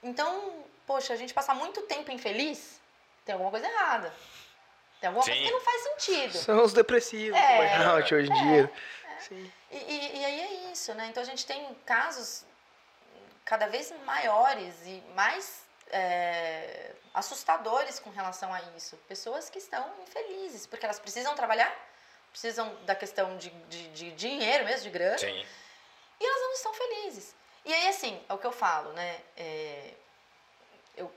Então, poxa, a gente passa muito tempo infeliz, tem alguma coisa errada. Tem alguma Sim. coisa que não faz sentido. São os depressivos, é, burnout hoje em é, dia. É. Sim. E, e, e aí é isso, né? Então a gente tem casos cada vez maiores e mais é, assustadores com relação a isso. Pessoas que estão infelizes, porque elas precisam trabalhar, precisam da questão de, de, de dinheiro mesmo, de grana, Sim. Estão felizes. E aí, assim, é o que eu falo, né? É, eu,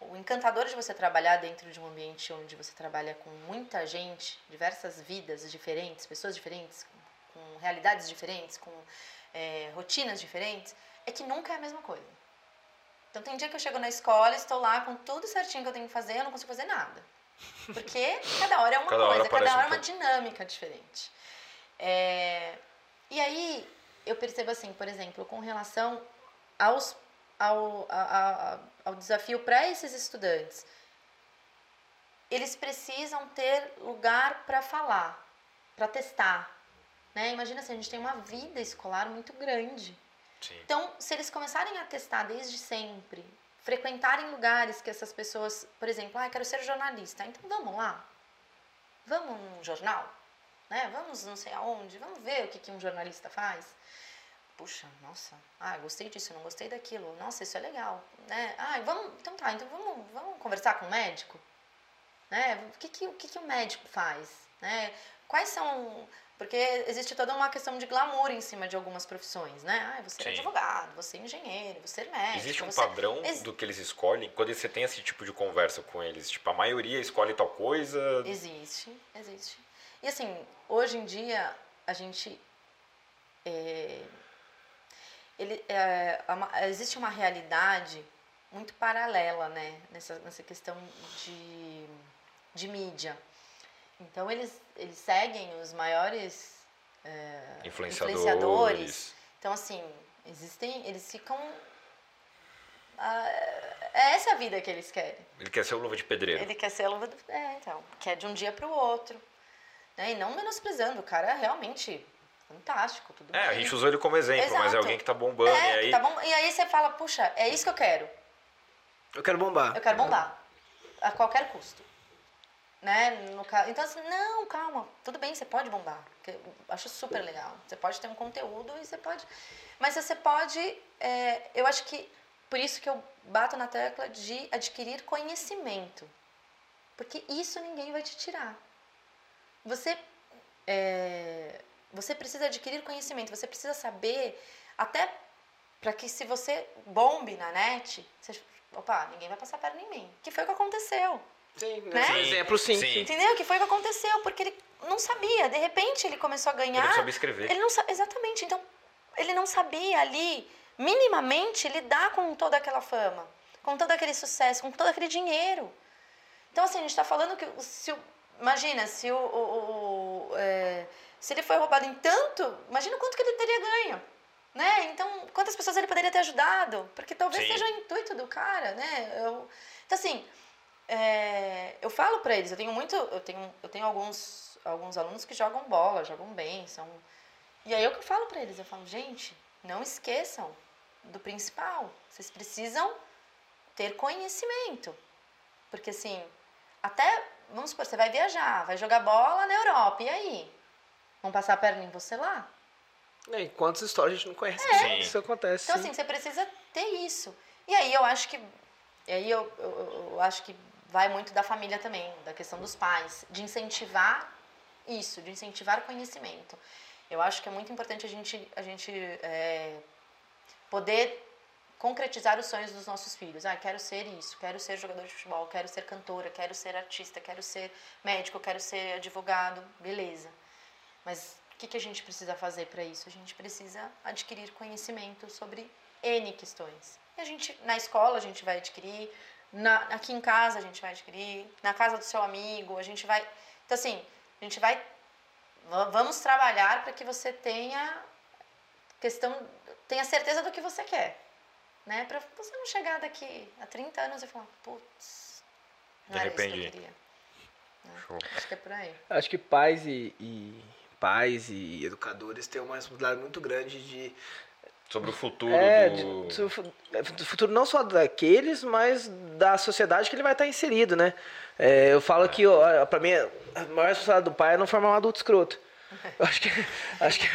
o encantador de você trabalhar dentro de um ambiente onde você trabalha com muita gente, diversas vidas diferentes, pessoas diferentes, com, com realidades diferentes, com é, rotinas diferentes, é que nunca é a mesma coisa. Então tem dia que eu chego na escola, estou lá com tudo certinho que eu tenho que fazer, eu não consigo fazer nada. Porque cada hora é uma cada coisa, hora cada hora é uma dinâmica diferente. É, e aí eu percebo assim, por exemplo, com relação aos ao, a, a, ao desafio para esses estudantes. Eles precisam ter lugar para falar, para testar. Né? Imagina se a gente tem uma vida escolar muito grande. Sim. Então, se eles começarem a testar desde sempre, frequentarem lugares que essas pessoas, por exemplo, ah, quero ser jornalista, então vamos lá, vamos num jornal, né? Vamos não sei aonde, vamos ver o que, que um jornalista faz. puxa, nossa, ah, gostei disso, não gostei daquilo, nossa, isso é legal, né? Ah, vamos, então tá, então vamos, vamos conversar com o médico, né? O que que, o que que o médico faz, né? Quais são, porque existe toda uma questão de glamour em cima de algumas profissões, né? Ah, você é advogado, você é engenheiro, você é médico. Existe um você... padrão Ex- do que eles escolhem quando você tem esse tipo de conversa com eles? Tipo, a maioria escolhe tal coisa. Existe, existe. E assim, hoje em dia, a gente. é, ele, é, há uma- existe uma realidade muito paralela, né? Nessa, nessa questão de, de mídia. Então, eles, eles seguem os maiores é, Influenciadores. Então, assim, existem. Eles ficam. ah, é essa a vida que eles querem. Ele quer ser o luva de pedreiro. Ele quer ser a luva do. É, então. Quer de um dia pro outro. Né? E não menosprezando, o cara é realmente fantástico, tudo É, a bem. gente usou ele como exemplo, mas é Exato. alguém que tá bombando. É, e aí. tá bom. E aí você fala, puxa, é isso que eu quero. Eu quero bombar. Eu quero bombar. A qualquer custo. Né? No ca... Então, assim, não, calma. Tudo bem, você pode bombar. que eu acho super legal. Você pode ter um conteúdo e você pode. Mas você pode. é, eu acho que. Por isso que eu bato na tecla de adquirir conhecimento. Porque isso ninguém vai te tirar. Você. é, você precisa adquirir conhecimento. Você precisa saber. Até para que se você bombe na net, você, opa, ninguém vai passar a perna em mim. Que foi o que aconteceu. Sim, Né? Por exemplo, sim. Sim. sim. Entendeu? Que foi o que aconteceu, porque ele não sabia. De repente ele começou a Ele ganhar. não sabe escrever. Ele não sa- Exatamente. Então, ele não sabia ali, minimamente, lidar com toda aquela fama, com todo aquele sucesso, com todo aquele dinheiro. Então, assim, a gente está falando que o- se o, imagina, se o, o- o- é, se ele foi roubado em tanto, imagina quanto que ele teria ganho. Né? Então, quantas pessoas ele poderia ter ajudado? Porque talvez Sim. seja o intuito do cara, né? Eu- então, assim, é, eu falo para eles, eu tenho muito, eu tenho, eu tenho alguns, alguns alunos que jogam bola, jogam bem, são e aí eu que falo para eles, eu falo, gente, não esqueçam do principal. Vocês precisam ter conhecimento. Porque assim, até, vamos supor, você vai viajar, vai jogar bola na Europa, e aí? Vão passar a perna em você lá? É, e quantas histórias a gente não conhece? Que Isso acontece. Então, sim. assim, você precisa ter isso. E aí eu acho que. E aí eu, eu, eu- acho que vai muito da família também, da questão dos pais, de incentivar isso, de incentivar conhecimento. Eu acho que é muito importante a gente, a gente é, poder concretizar os sonhos dos nossos filhos. Ah, quero ser isso, quero ser jogador de futebol, quero ser cantora, quero ser artista, quero ser médico, quero ser advogado, beleza. Mas o que, que a gente precisa fazer para isso? A gente precisa adquirir conhecimento sobre N questões. E a gente, na escola, a gente vai adquirir, na, aqui em casa a gente vai adquirir, na casa do seu amigo, a gente vai. Então, assim, a gente vai. va- Vamos trabalhar para que você tenha questão, tenha certeza do que você quer. Né? Para você não chegar daqui a 30 anos e falar, putz, não Me era isso que arrependi." eu queria. Né? Show. Acho que é por aí. Acho que pais e, e pais e educadores têm uma responsabilidade muito grande de Sobre o futuro é, do. de- fu- é, do futuro não só daqueles, mas da sociedade que ele vai estar inserido, né? É, eu falo que, ó, pra mim, a maior responsabilidade do pai é não formar um adulto escroto. Eu acho que, acho que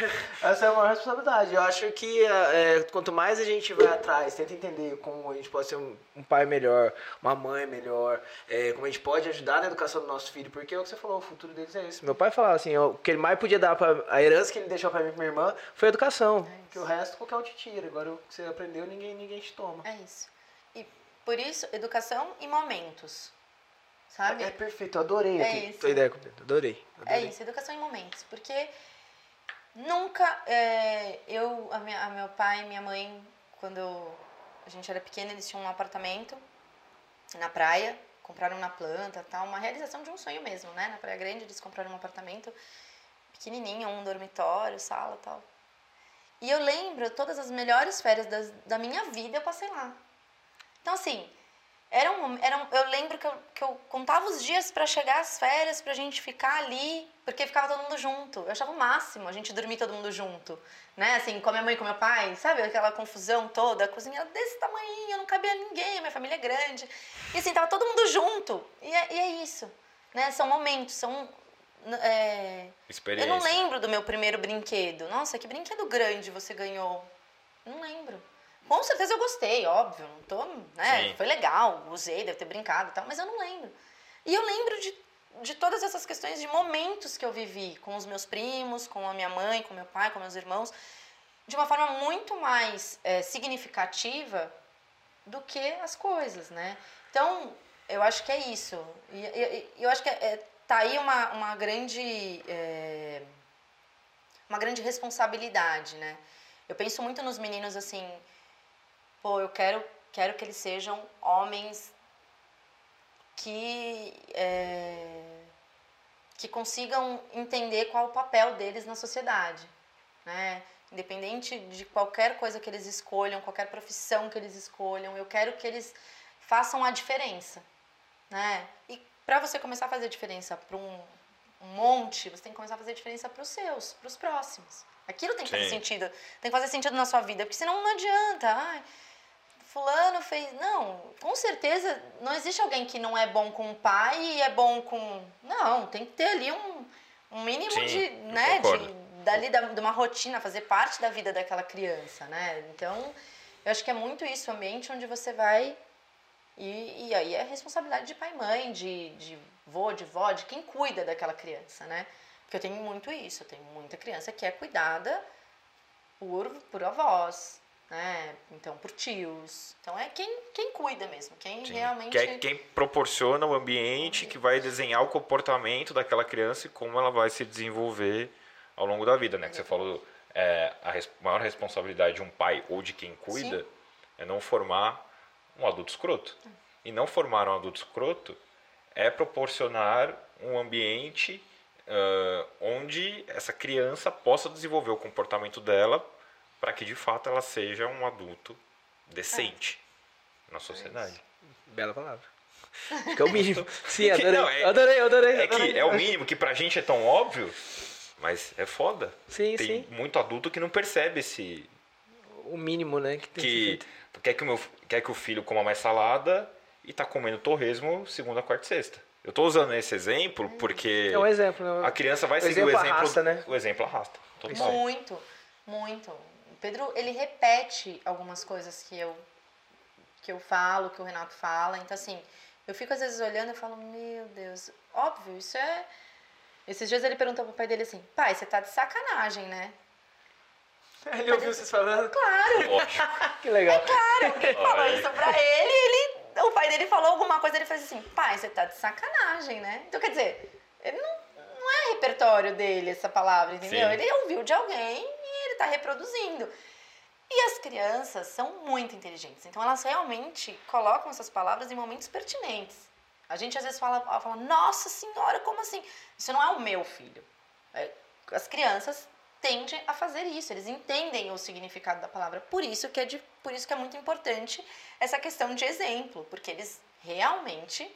essa é a maior responsabilidade. Eu acho que é, quanto mais a gente vai atrás, tenta entender como a gente pode ser um, um pai melhor, uma mãe melhor, é, como a gente pode ajudar na educação do nosso filho, porque é o que você falou, o futuro deles é esse. Meu pai falava assim, o que ele mais podia dar para a herança que ele deixou para mim e pra minha irmã foi a educação, É que o resto qualquer um te tira. Agora o que você aprendeu ninguém ninguém te toma. É isso. E por isso, educação em momentos. Sabe? É perfeito, eu adorei É aqui. isso. Tua ideia, Cupeta, adorei. É adorei. isso, educação em momentos. Porque nunca é, eu, a, minha, a meu pai e minha mãe, quando a gente era pequena, eles tinham um apartamento na praia, compraram na planta tal, uma realização de um sonho mesmo, né? Na Praia Grande eles compraram um apartamento pequenininho, um dormitório, sala tal. E eu lembro, todas as melhores férias das, da minha vida eu passei lá. Então, assim, era um, era um, eu lembro que eu, que eu contava os dias para chegar às férias, pra gente ficar ali, porque ficava todo mundo junto. Eu achava o máximo a gente dormir todo mundo junto, né? Assim, com a minha mãe e com meu pai, sabe? Aquela confusão toda, a cozinha era desse tamanho, não cabia ninguém, minha família é grande. E assim, tava todo mundo junto. E é, e é isso, né? São momentos, são... é, eu não lembro do meu primeiro brinquedo. Nossa, que brinquedo grande você ganhou. Não lembro. Com certeza eu gostei, óbvio. Não tô, né? Sim. Foi legal, usei, deve ter brincado e tal, mas eu não lembro. E eu lembro de, de todas essas questões, de momentos que eu vivi com os meus primos, com a minha mãe, com meu pai, com meus irmãos, de uma forma muito mais é, significativa do que as coisas, né? Então, eu acho que é isso. E, e- e eu acho que é, é- tá aí uma, uma grande é, uma grande responsabilidade, né? Eu penso muito nos meninos assim, pô, eu quero quero que eles sejam homens que é, que consigam entender qual o papel deles na sociedade, né? Independente de qualquer coisa que eles escolham, qualquer profissão que eles escolham, eu quero que eles façam a diferença, né? E para você começar a fazer diferença para um, um monte, você tem que começar a fazer diferença para os seus, para os próximos. Aquilo tem que fazer Sim. sentido, tem que fazer sentido na sua vida, porque senão não adianta. Ai, fulano fez. Não, com certeza não existe alguém que não é bom com o pai e é bom com. Não, tem que ter ali um, um mínimo Sim, de. né, de, dali da, de uma rotina, fazer parte da vida daquela criança, né? Então, eu acho que é muito isso, o ambiente onde você vai. E, e aí é responsabilidade de pai e mãe, de, de vô, de vó, de quem cuida daquela criança, né? Porque eu tenho muito isso, eu tenho muita criança que é cuidada por, por avós, né? Então, por tios. Então, é quem, quem cuida mesmo, quem Sim. realmente... Que é quem proporciona o ambiente que vai desenhar o comportamento daquela criança e como ela vai se desenvolver ao longo da vida, né? Que você falou, é, a res- maior responsabilidade de um pai ou de quem cuida Sim. é não formar um adulto escroto. E não formar um adulto escroto é proporcionar um ambiente ah, onde essa criança possa desenvolver o comportamento dela para que de fato ela seja um adulto decente na sociedade. Bela palavra. Acho que é o mínimo. Sim, Que- adorei. não, é- adorei, adorei. É adorei. que é o mínimo que pra gente é tão óbvio, mas é foda. Sim, Tem sim. muito adulto que não percebe esse O mínimo, né? Que tem que quer que o meu quer que o filho coma mais salada e tá comendo torresmo segunda, quarta e sexta. Eu tô usando esse exemplo porque É um exemplo. né? a criança vai O seguir o exemplo exemplo, arrasta, né? o exemplo arrasta. Total. Muito, muito. O Pedro, ele repete algumas coisas que eu que eu falo, que o Renato fala. Então, assim, eu fico às vezes olhando e falo, meu Deus, óbvio, isso é... Esses dias ele perguntou pro pai dele assim, pai, você tá de sacanagem, né? Ele ouviu vocês falando? Claro, Lógico. Que legal. claro. Alguém falou isso pra ele, pai dele falou alguma coisa, ele fez assim, pai, você tá de sacanagem, né? Então, quer dizer, ele não, não é repertório dele essa palavra, entendeu? Sim. Ele ouviu de alguém e ele tá reproduzindo. E as crianças são muito inteligentes, então elas realmente colocam essas palavras em momentos pertinentes. A gente às vezes fala, fala nossa senhora, como assim? Isso não é o meu filho. É, As crianças tendem a fazer isso, eles entendem o significado da palavra. Por isso que é, de, por isso que é muito importante essa questão de exemplo, porque eles realmente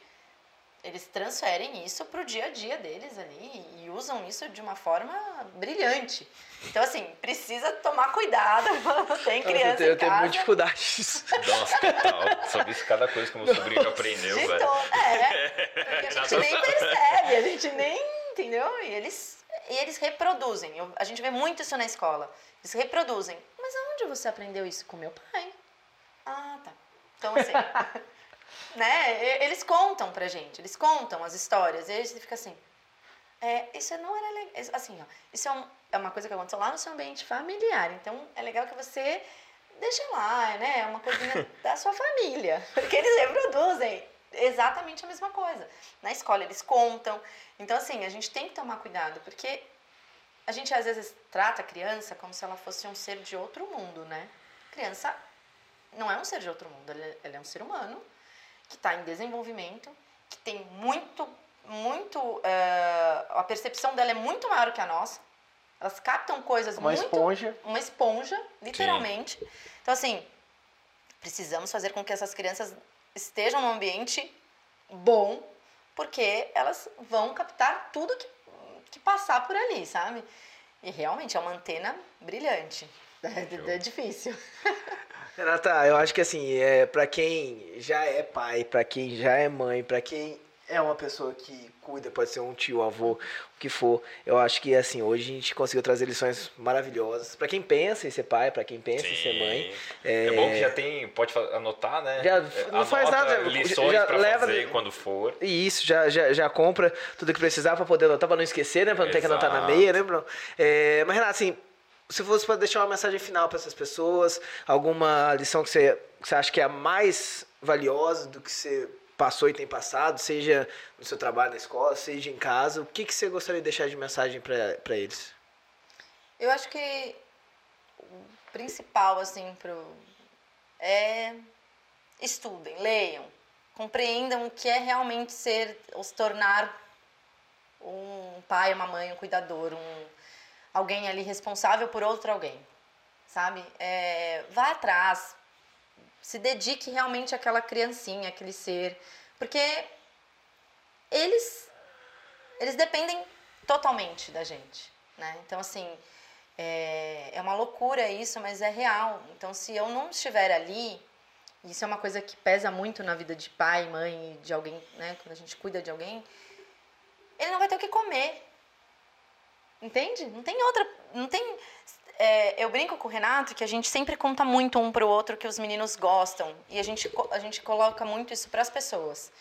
eles transferem isso para o dia a dia deles ali e usam isso de uma forma brilhante. Então, assim, precisa tomar cuidado quando tem Eu criança tenho, eu em tenho casa. muita dificuldade disso. Nossa, total. Sobre isso, cada coisa que o meu sobrinho aprendeu, De velho. É, porque a gente nem percebe, a gente nem, entendeu? E eles, e eles reproduzem. Eu- a gente vê muito isso na escola. Eles reproduzem. Mas aonde você aprendeu isso? Com meu pai. Ah, tá. Então, assim, né? Eles contam pra gente, eles contam as histórias. E aí você fica assim, é, isso não era legal. Assim, ó, isso é, um- é uma coisa que aconteceu lá no seu ambiente familiar. Então, é legal que você deixa lá, né? É uma coisinha da sua família. Porque eles reproduzem exatamente a mesma coisa. Na escola, eles contam. Então, assim, a gente tem que tomar cuidado, porque a gente às vezes trata a criança como se ela fosse um ser de outro mundo, né? Criança não é um ser de outro mundo, ela é, é um ser humano que está em desenvolvimento, que tem muito, muito. eh, a percepção dela é muito maior que a nossa. Elas captam coisas Uma muito. esponja. Uma esponja, literalmente. Então, assim, precisamos fazer com que essas crianças estejam num ambiente bom, porque elas vão captar tudo que, que passar por ali, sabe? E realmente é uma antena brilhante. É, é difícil. Renata, eu acho que assim, é, para quem já é pai, pra quem já é mãe, pra quem é uma pessoa que cuida, pode ser um tio, avô, o que for. Eu acho que assim, hoje a gente conseguiu trazer lições maravilhosas para quem pensa em ser pai, para quem pensa em ser mãe. É... é... bom que já tem, pode anotar, né? Já não faz nada, lições já leva fazer quando for. E isso, já, já, já compra tudo que precisar para poder anotar, para não esquecer, né? Para não ter que anotar na meia, né, Bruno? É, mas Renato, assim, se fosse para deixar uma mensagem final para essas pessoas, alguma lição que você, que você acha que é a mais valiosa do que você passou e tem passado, seja no seu trabalho na escola, seja em casa, o que, que você gostaria de deixar de mensagem para eles? Eu acho que o principal, assim, pro, é estudem, leiam, compreendam o que é realmente ser, ou se tornar um pai, uma mãe, um cuidador, um, alguém ali responsável por outro alguém, sabe? É, vá atrás, se dedique realmente àquela criancinha, aquele ser, porque eles eles dependem totalmente da gente, né? Então assim é, é uma loucura isso, mas é real. Então se eu não estiver ali, isso é uma coisa que pesa muito na vida de pai, mãe, de alguém, né? Quando a gente cuida de alguém, ele não vai ter o que comer. Entende? Não tem outra. Não tem. É, eu brinco com o Renato que a gente sempre conta muito um para o outro que os meninos gostam. E a gente, a gente coloca muito isso para as pessoas.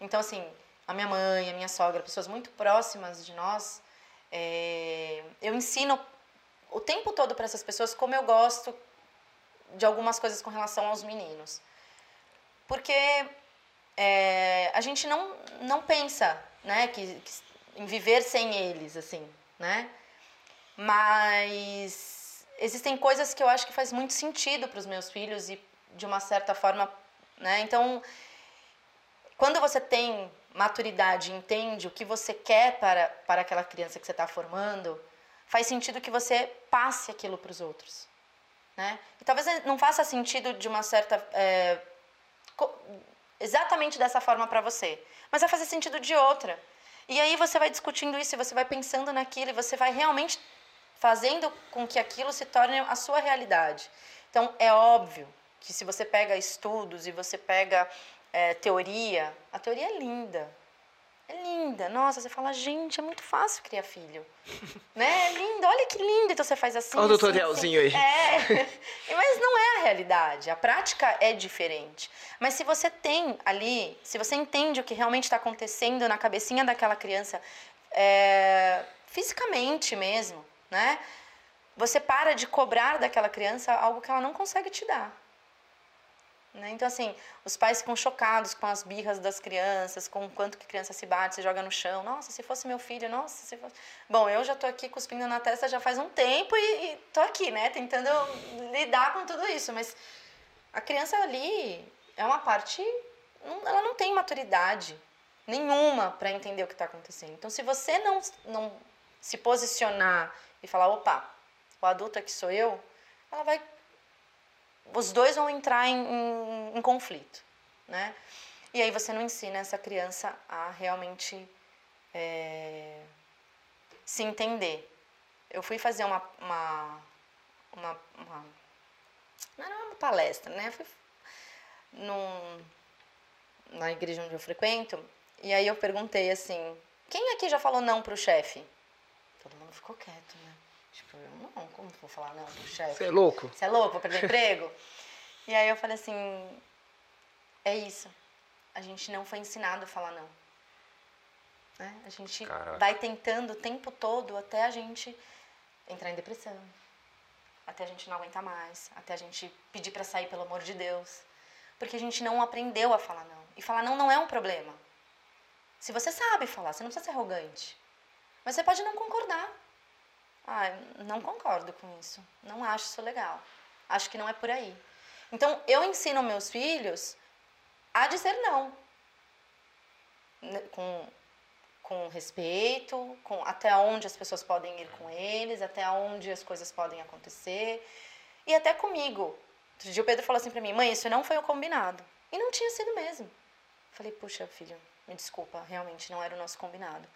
Então, assim, a minha mãe, a minha sogra, pessoas muito próximas de nós, é, eu ensino o tempo todo para essas pessoas como eu gosto de algumas coisas com relação aos meninos. Porque é, a gente não, não pensa né, que, que, em viver sem eles, assim, né? Mas existem coisas que eu acho que faz muito sentido para os meus filhos e de uma certa forma, né? Então, quando você tem maturidade, entende o que você quer para para aquela criança que você está formando, faz sentido que você passe aquilo para os outros, né? E talvez não faça sentido de uma certa é, exatamente dessa forma para você, mas vai fazer sentido de outra. E aí você vai discutindo isso, e você vai pensando naquilo, e você vai realmente fazendo com que aquilo se torne a sua realidade. Então, é óbvio que se você pega estudos e você pega é, teoria, a teoria é linda. É linda. Nossa, você fala, gente, é muito fácil criar filho. né? É lindo, olha que lindo. Então você faz assim. Olha o tutorialzinho assim. aí. É. Mas não é a realidade. A prática é diferente. Mas se você tem ali, se você entende o que realmente está acontecendo na cabecinha daquela criança, é, fisicamente mesmo, né? Você para de cobrar daquela criança algo que ela não consegue te dar. Né? Então, assim, os pais ficam chocados com as birras das crianças, com o quanto que a criança se bate, se joga no chão. Nossa, se fosse meu filho, nossa, se fosse... Bom, eu já tô aqui cuspindo na testa já faz um tempo e, e tô aqui, né, tentando lidar com tudo isso. Mas a criança ali é uma parte... Ela não tem maturidade nenhuma para entender o que está acontecendo. Então, se você não, não se posicionar e falar, opa, o adulto aqui sou eu, ela vai. Os dois vão entrar em, em, em conflito, né? E aí você não ensina essa criança a realmente é, se entender. Eu fui fazer uma, uma, uma, uma não era uma palestra, né? Fui num, na igreja onde eu frequento e aí eu perguntei assim, quem aqui já falou não pro chefe? Todo mundo ficou quieto, né? Tipo, eu não, como vou falar não pro chefe? Você é louco? Você é louco, vou perder emprego? E aí eu falei assim, é isso. A gente não foi ensinado a falar não. Né? A gente Caraca. vai tentando o tempo todo até a gente entrar em depressão. Até a gente não aguentar mais. Até a gente pedir para sair, pelo amor de Deus. Porque a gente não aprendeu a falar não. E falar não não é um problema. Se você sabe falar, você não precisa ser arrogante. Mas você pode não concordar. Ah, não concordo com isso. Não acho isso legal. Acho que não é por aí. Então, eu ensino meus filhos a dizer não. Com, com respeito, com até onde as pessoas podem ir com eles, até onde as coisas podem acontecer. E até comigo. Outro dia o Pedro falou assim pra mim, mãe, isso não foi o combinado. E não tinha sido mesmo. Falei, puxa, filho, me desculpa, realmente não era o nosso combinado.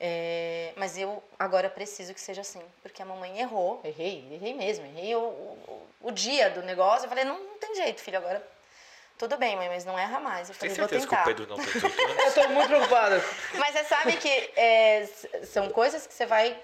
É, mas eu agora preciso que seja assim, porque a mamãe errou, errei, errei mesmo, errei o, o, o dia do negócio. Eu falei, não, não tem jeito, filho, agora tudo bem, mãe, mas não erra mais. Eu Tem falei, vou certeza que tentar. o Pedro não tem tudo? Eu tô muito preocupada. Mas você sabe que é, são coisas que você vai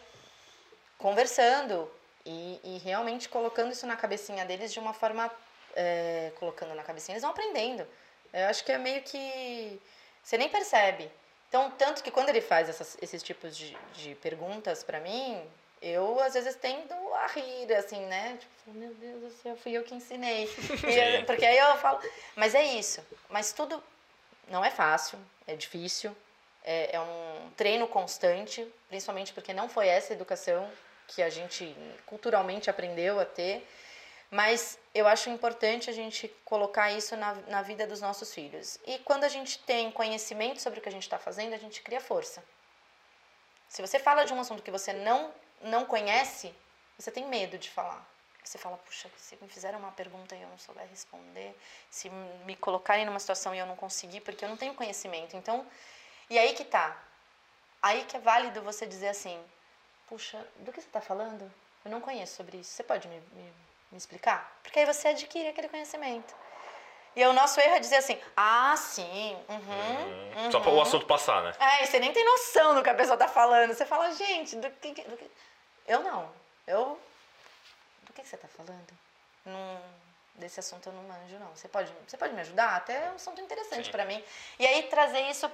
conversando e, e realmente colocando isso na cabecinha deles de uma forma. é, colocando na cabecinha, eles vão aprendendo. Eu acho que é meio que. Você nem percebe. Então, tanto que quando ele faz essas- esses tipos de, de perguntas pra mim, eu às vezes tendo a rir, assim, né? Tipo, meu Deus do céu, fui eu que ensinei. Eu- porque aí eu falo. Mas é isso. Mas tudo não é fácil, é difícil. É, é um treino constante, principalmente porque não foi essa educação que a gente culturalmente aprendeu a ter. Mas eu acho importante a gente colocar isso na, na vida dos nossos filhos. E quando a gente tem conhecimento sobre o que a gente está fazendo, a gente cria força. Se você fala de um assunto que você não, não conhece, você tem medo de falar. Você fala, puxa, se me fizeram uma pergunta e eu não souber responder, se me colocarem numa situação e eu não conseguir, porque eu não tenho conhecimento. Então, e aí que tá. Aí que é válido você dizer assim, puxa, do que você está falando? Eu não conheço sobre isso. Você pode me, me, me explicar? Porque aí você adquire aquele conhecimento. E aí o nosso erro é dizer assim, ah, sim, uhum, Só para o assunto passar, né? é, e você nem tem noção do que a pessoa tá falando. Você fala, gente, do que. do que- Eu não. Eu. Do que que você tá falando? Não, desse assunto eu não manjo, não. Você pode, você pode me ajudar? Até é um assunto interessante pra mim. E aí trazer isso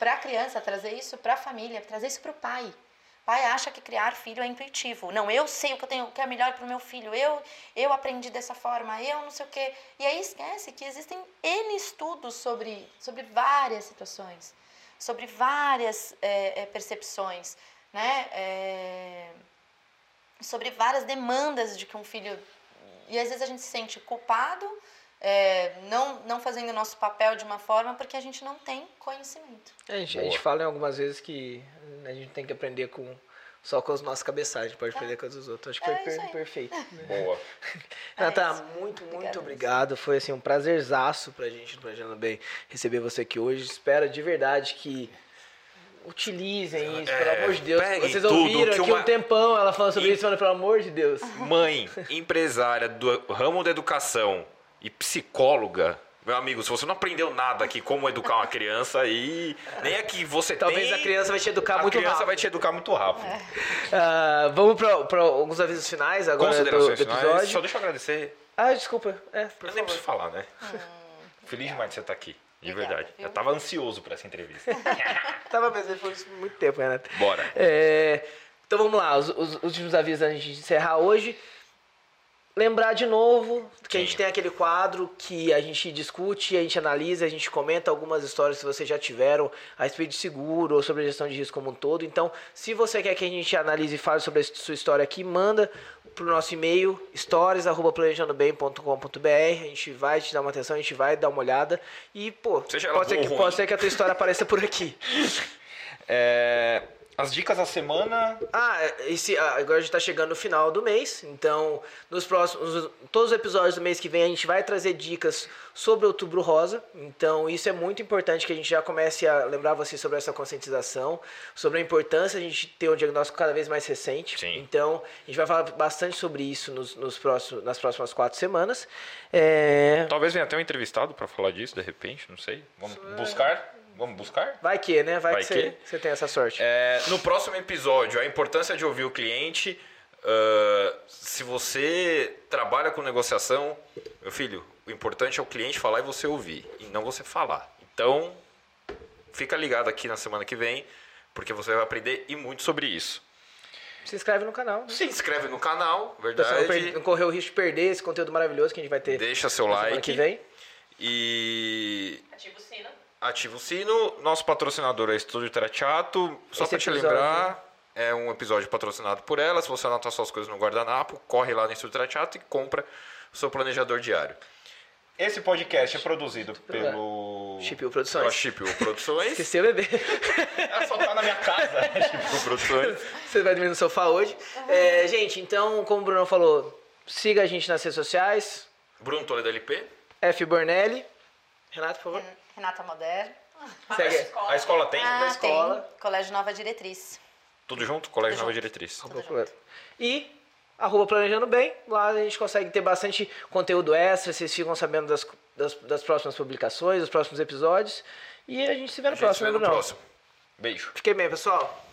pra criança, trazer isso pra família, trazer isso pro pai. Pai acha que criar filho é intuitivo. Não, eu sei o que eu tenho, o que é melhor pro meu filho. Eu, eu aprendi dessa forma. Eu não sei o quê. E aí esquece que existem N estudos sobre, sobre várias situações, sobre várias é, é, percepções, né? É, sobre várias demandas de que um filho. E às vezes a gente se sente culpado, é, não, não fazendo o nosso papel de uma forma, porque a gente não tem conhecimento. A gente, a gente fala em algumas vezes que a gente tem que aprender com só com os nossos gente pode aprender com os dos outros. Acho que É foi isso per- perfeito. Boa. Renata, É muito, muito Obrigada. obrigado. Foi assim um prazerzaço pra gente no Planejando Bem receber você aqui hoje. Espero de verdade que utilizem isso, É, pelo amor de Deus. Vocês ouviram que aqui uma- um tempão ela falando sobre E- isso, falando, pelo amor de Deus. Mãe, empresária do ramo da educação e psicóloga. Meu amigo, se você não aprendeu nada aqui como educar uma criança aí, nem é que você Talvez tem, a criança vai te educar a muito criança rápido. vai te educar muito rápido. Ah, vamos para alguns avisos finais agora do, do Considerações finais. episódio. Só deixa eu agradecer. Ah, desculpa. É, por eu nem favor. preciso falar, né? Feliz demais de você estar aqui. De Obrigada, verdade. viu? Eu tava ansioso por essa entrevista. Tava isso por muito tempo, Renata. Bora. É, então vamos lá, os, os últimos avisos antes de encerrar hoje. Lembrar de novo que a gente Sim. tem aquele quadro que a gente discute, a gente analisa, a gente comenta algumas histórias que vocês já tiveram a respeito de seguro ou sobre a gestão de risco como um todo. Então, se você quer que a gente analise e fale sobre a sua história aqui, manda pro nosso e-mail stories@planejandobem.com.br. A gente vai te dar uma atenção, a gente vai dar uma olhada e, pô, pode ser, que, pode ser que a tua história apareça por aqui. É, as dicas da semana. Ah, esse, ah, agora a gente tá chegando no final do mês, então nos próximos, todos os episódios do mês que vem a gente vai trazer dicas sobre o Outubro Rosa. Então isso é muito importante que a gente já comece a lembrar vocês sobre essa conscientização, sobre a importância de a gente ter um diagnóstico cada vez mais recente. Sim. Então a gente vai falar bastante sobre isso nos, nos próximos, nas próximas quatro semanas. É, Talvez venha até um entrevistado para falar disso, de repente, não sei. Vamos buscar? Vamos buscar? vai que, né? Vai, Vai que, você, tem essa sorte. É, no próximo episódio, a importância de ouvir o cliente. ah, se você trabalha com negociação, meu filho, o importante é o cliente falar e você ouvir, e não você falar. Então, fica ligado aqui na semana que vem, porque você vai aprender e muito sobre isso. Se inscreve no canal. Né? Se inscreve no canal, Pra você não, verdade. não correr o risco de perder esse conteúdo maravilhoso que a gente vai ter Deixa seu na semana like. que vem. E Ativa o sino. Ativa o sino. Nosso patrocinador é Estúdio Trachato. Só Esse pra te lembrar, é um episódio patrocinado por ela. Se você anotar suas coisas no guardanapo, corre lá no Estúdio Trachato e compra o seu planejador diário. Esse podcast é produzido pelo... Chipil Produções. Pela Chipil Produções. Esqueceu, bebê. Ela só tá na minha casa, Chipil Produções. Você vai dormir no sofá hoje. É, gente, então, como o Bruno falou, siga a gente nas redes sociais. Bruno Toledo LP. F. Bornelli. Renato, por favor. Renata Moder. Segue. A escola tem? Ah, escola. tem. Colégio Nova Diretriz. Tudo junto? Colégio Tudo Nova junto. Diretriz. Tudo junto. E arroba Planejando Bem. Lá a gente consegue ter bastante conteúdo extra, vocês ficam sabendo das, das, das próximas publicações, dos próximos episódios. E a gente se vê no A gente se próximo, vê no próximo. Beijo. Fiquei bem, pessoal.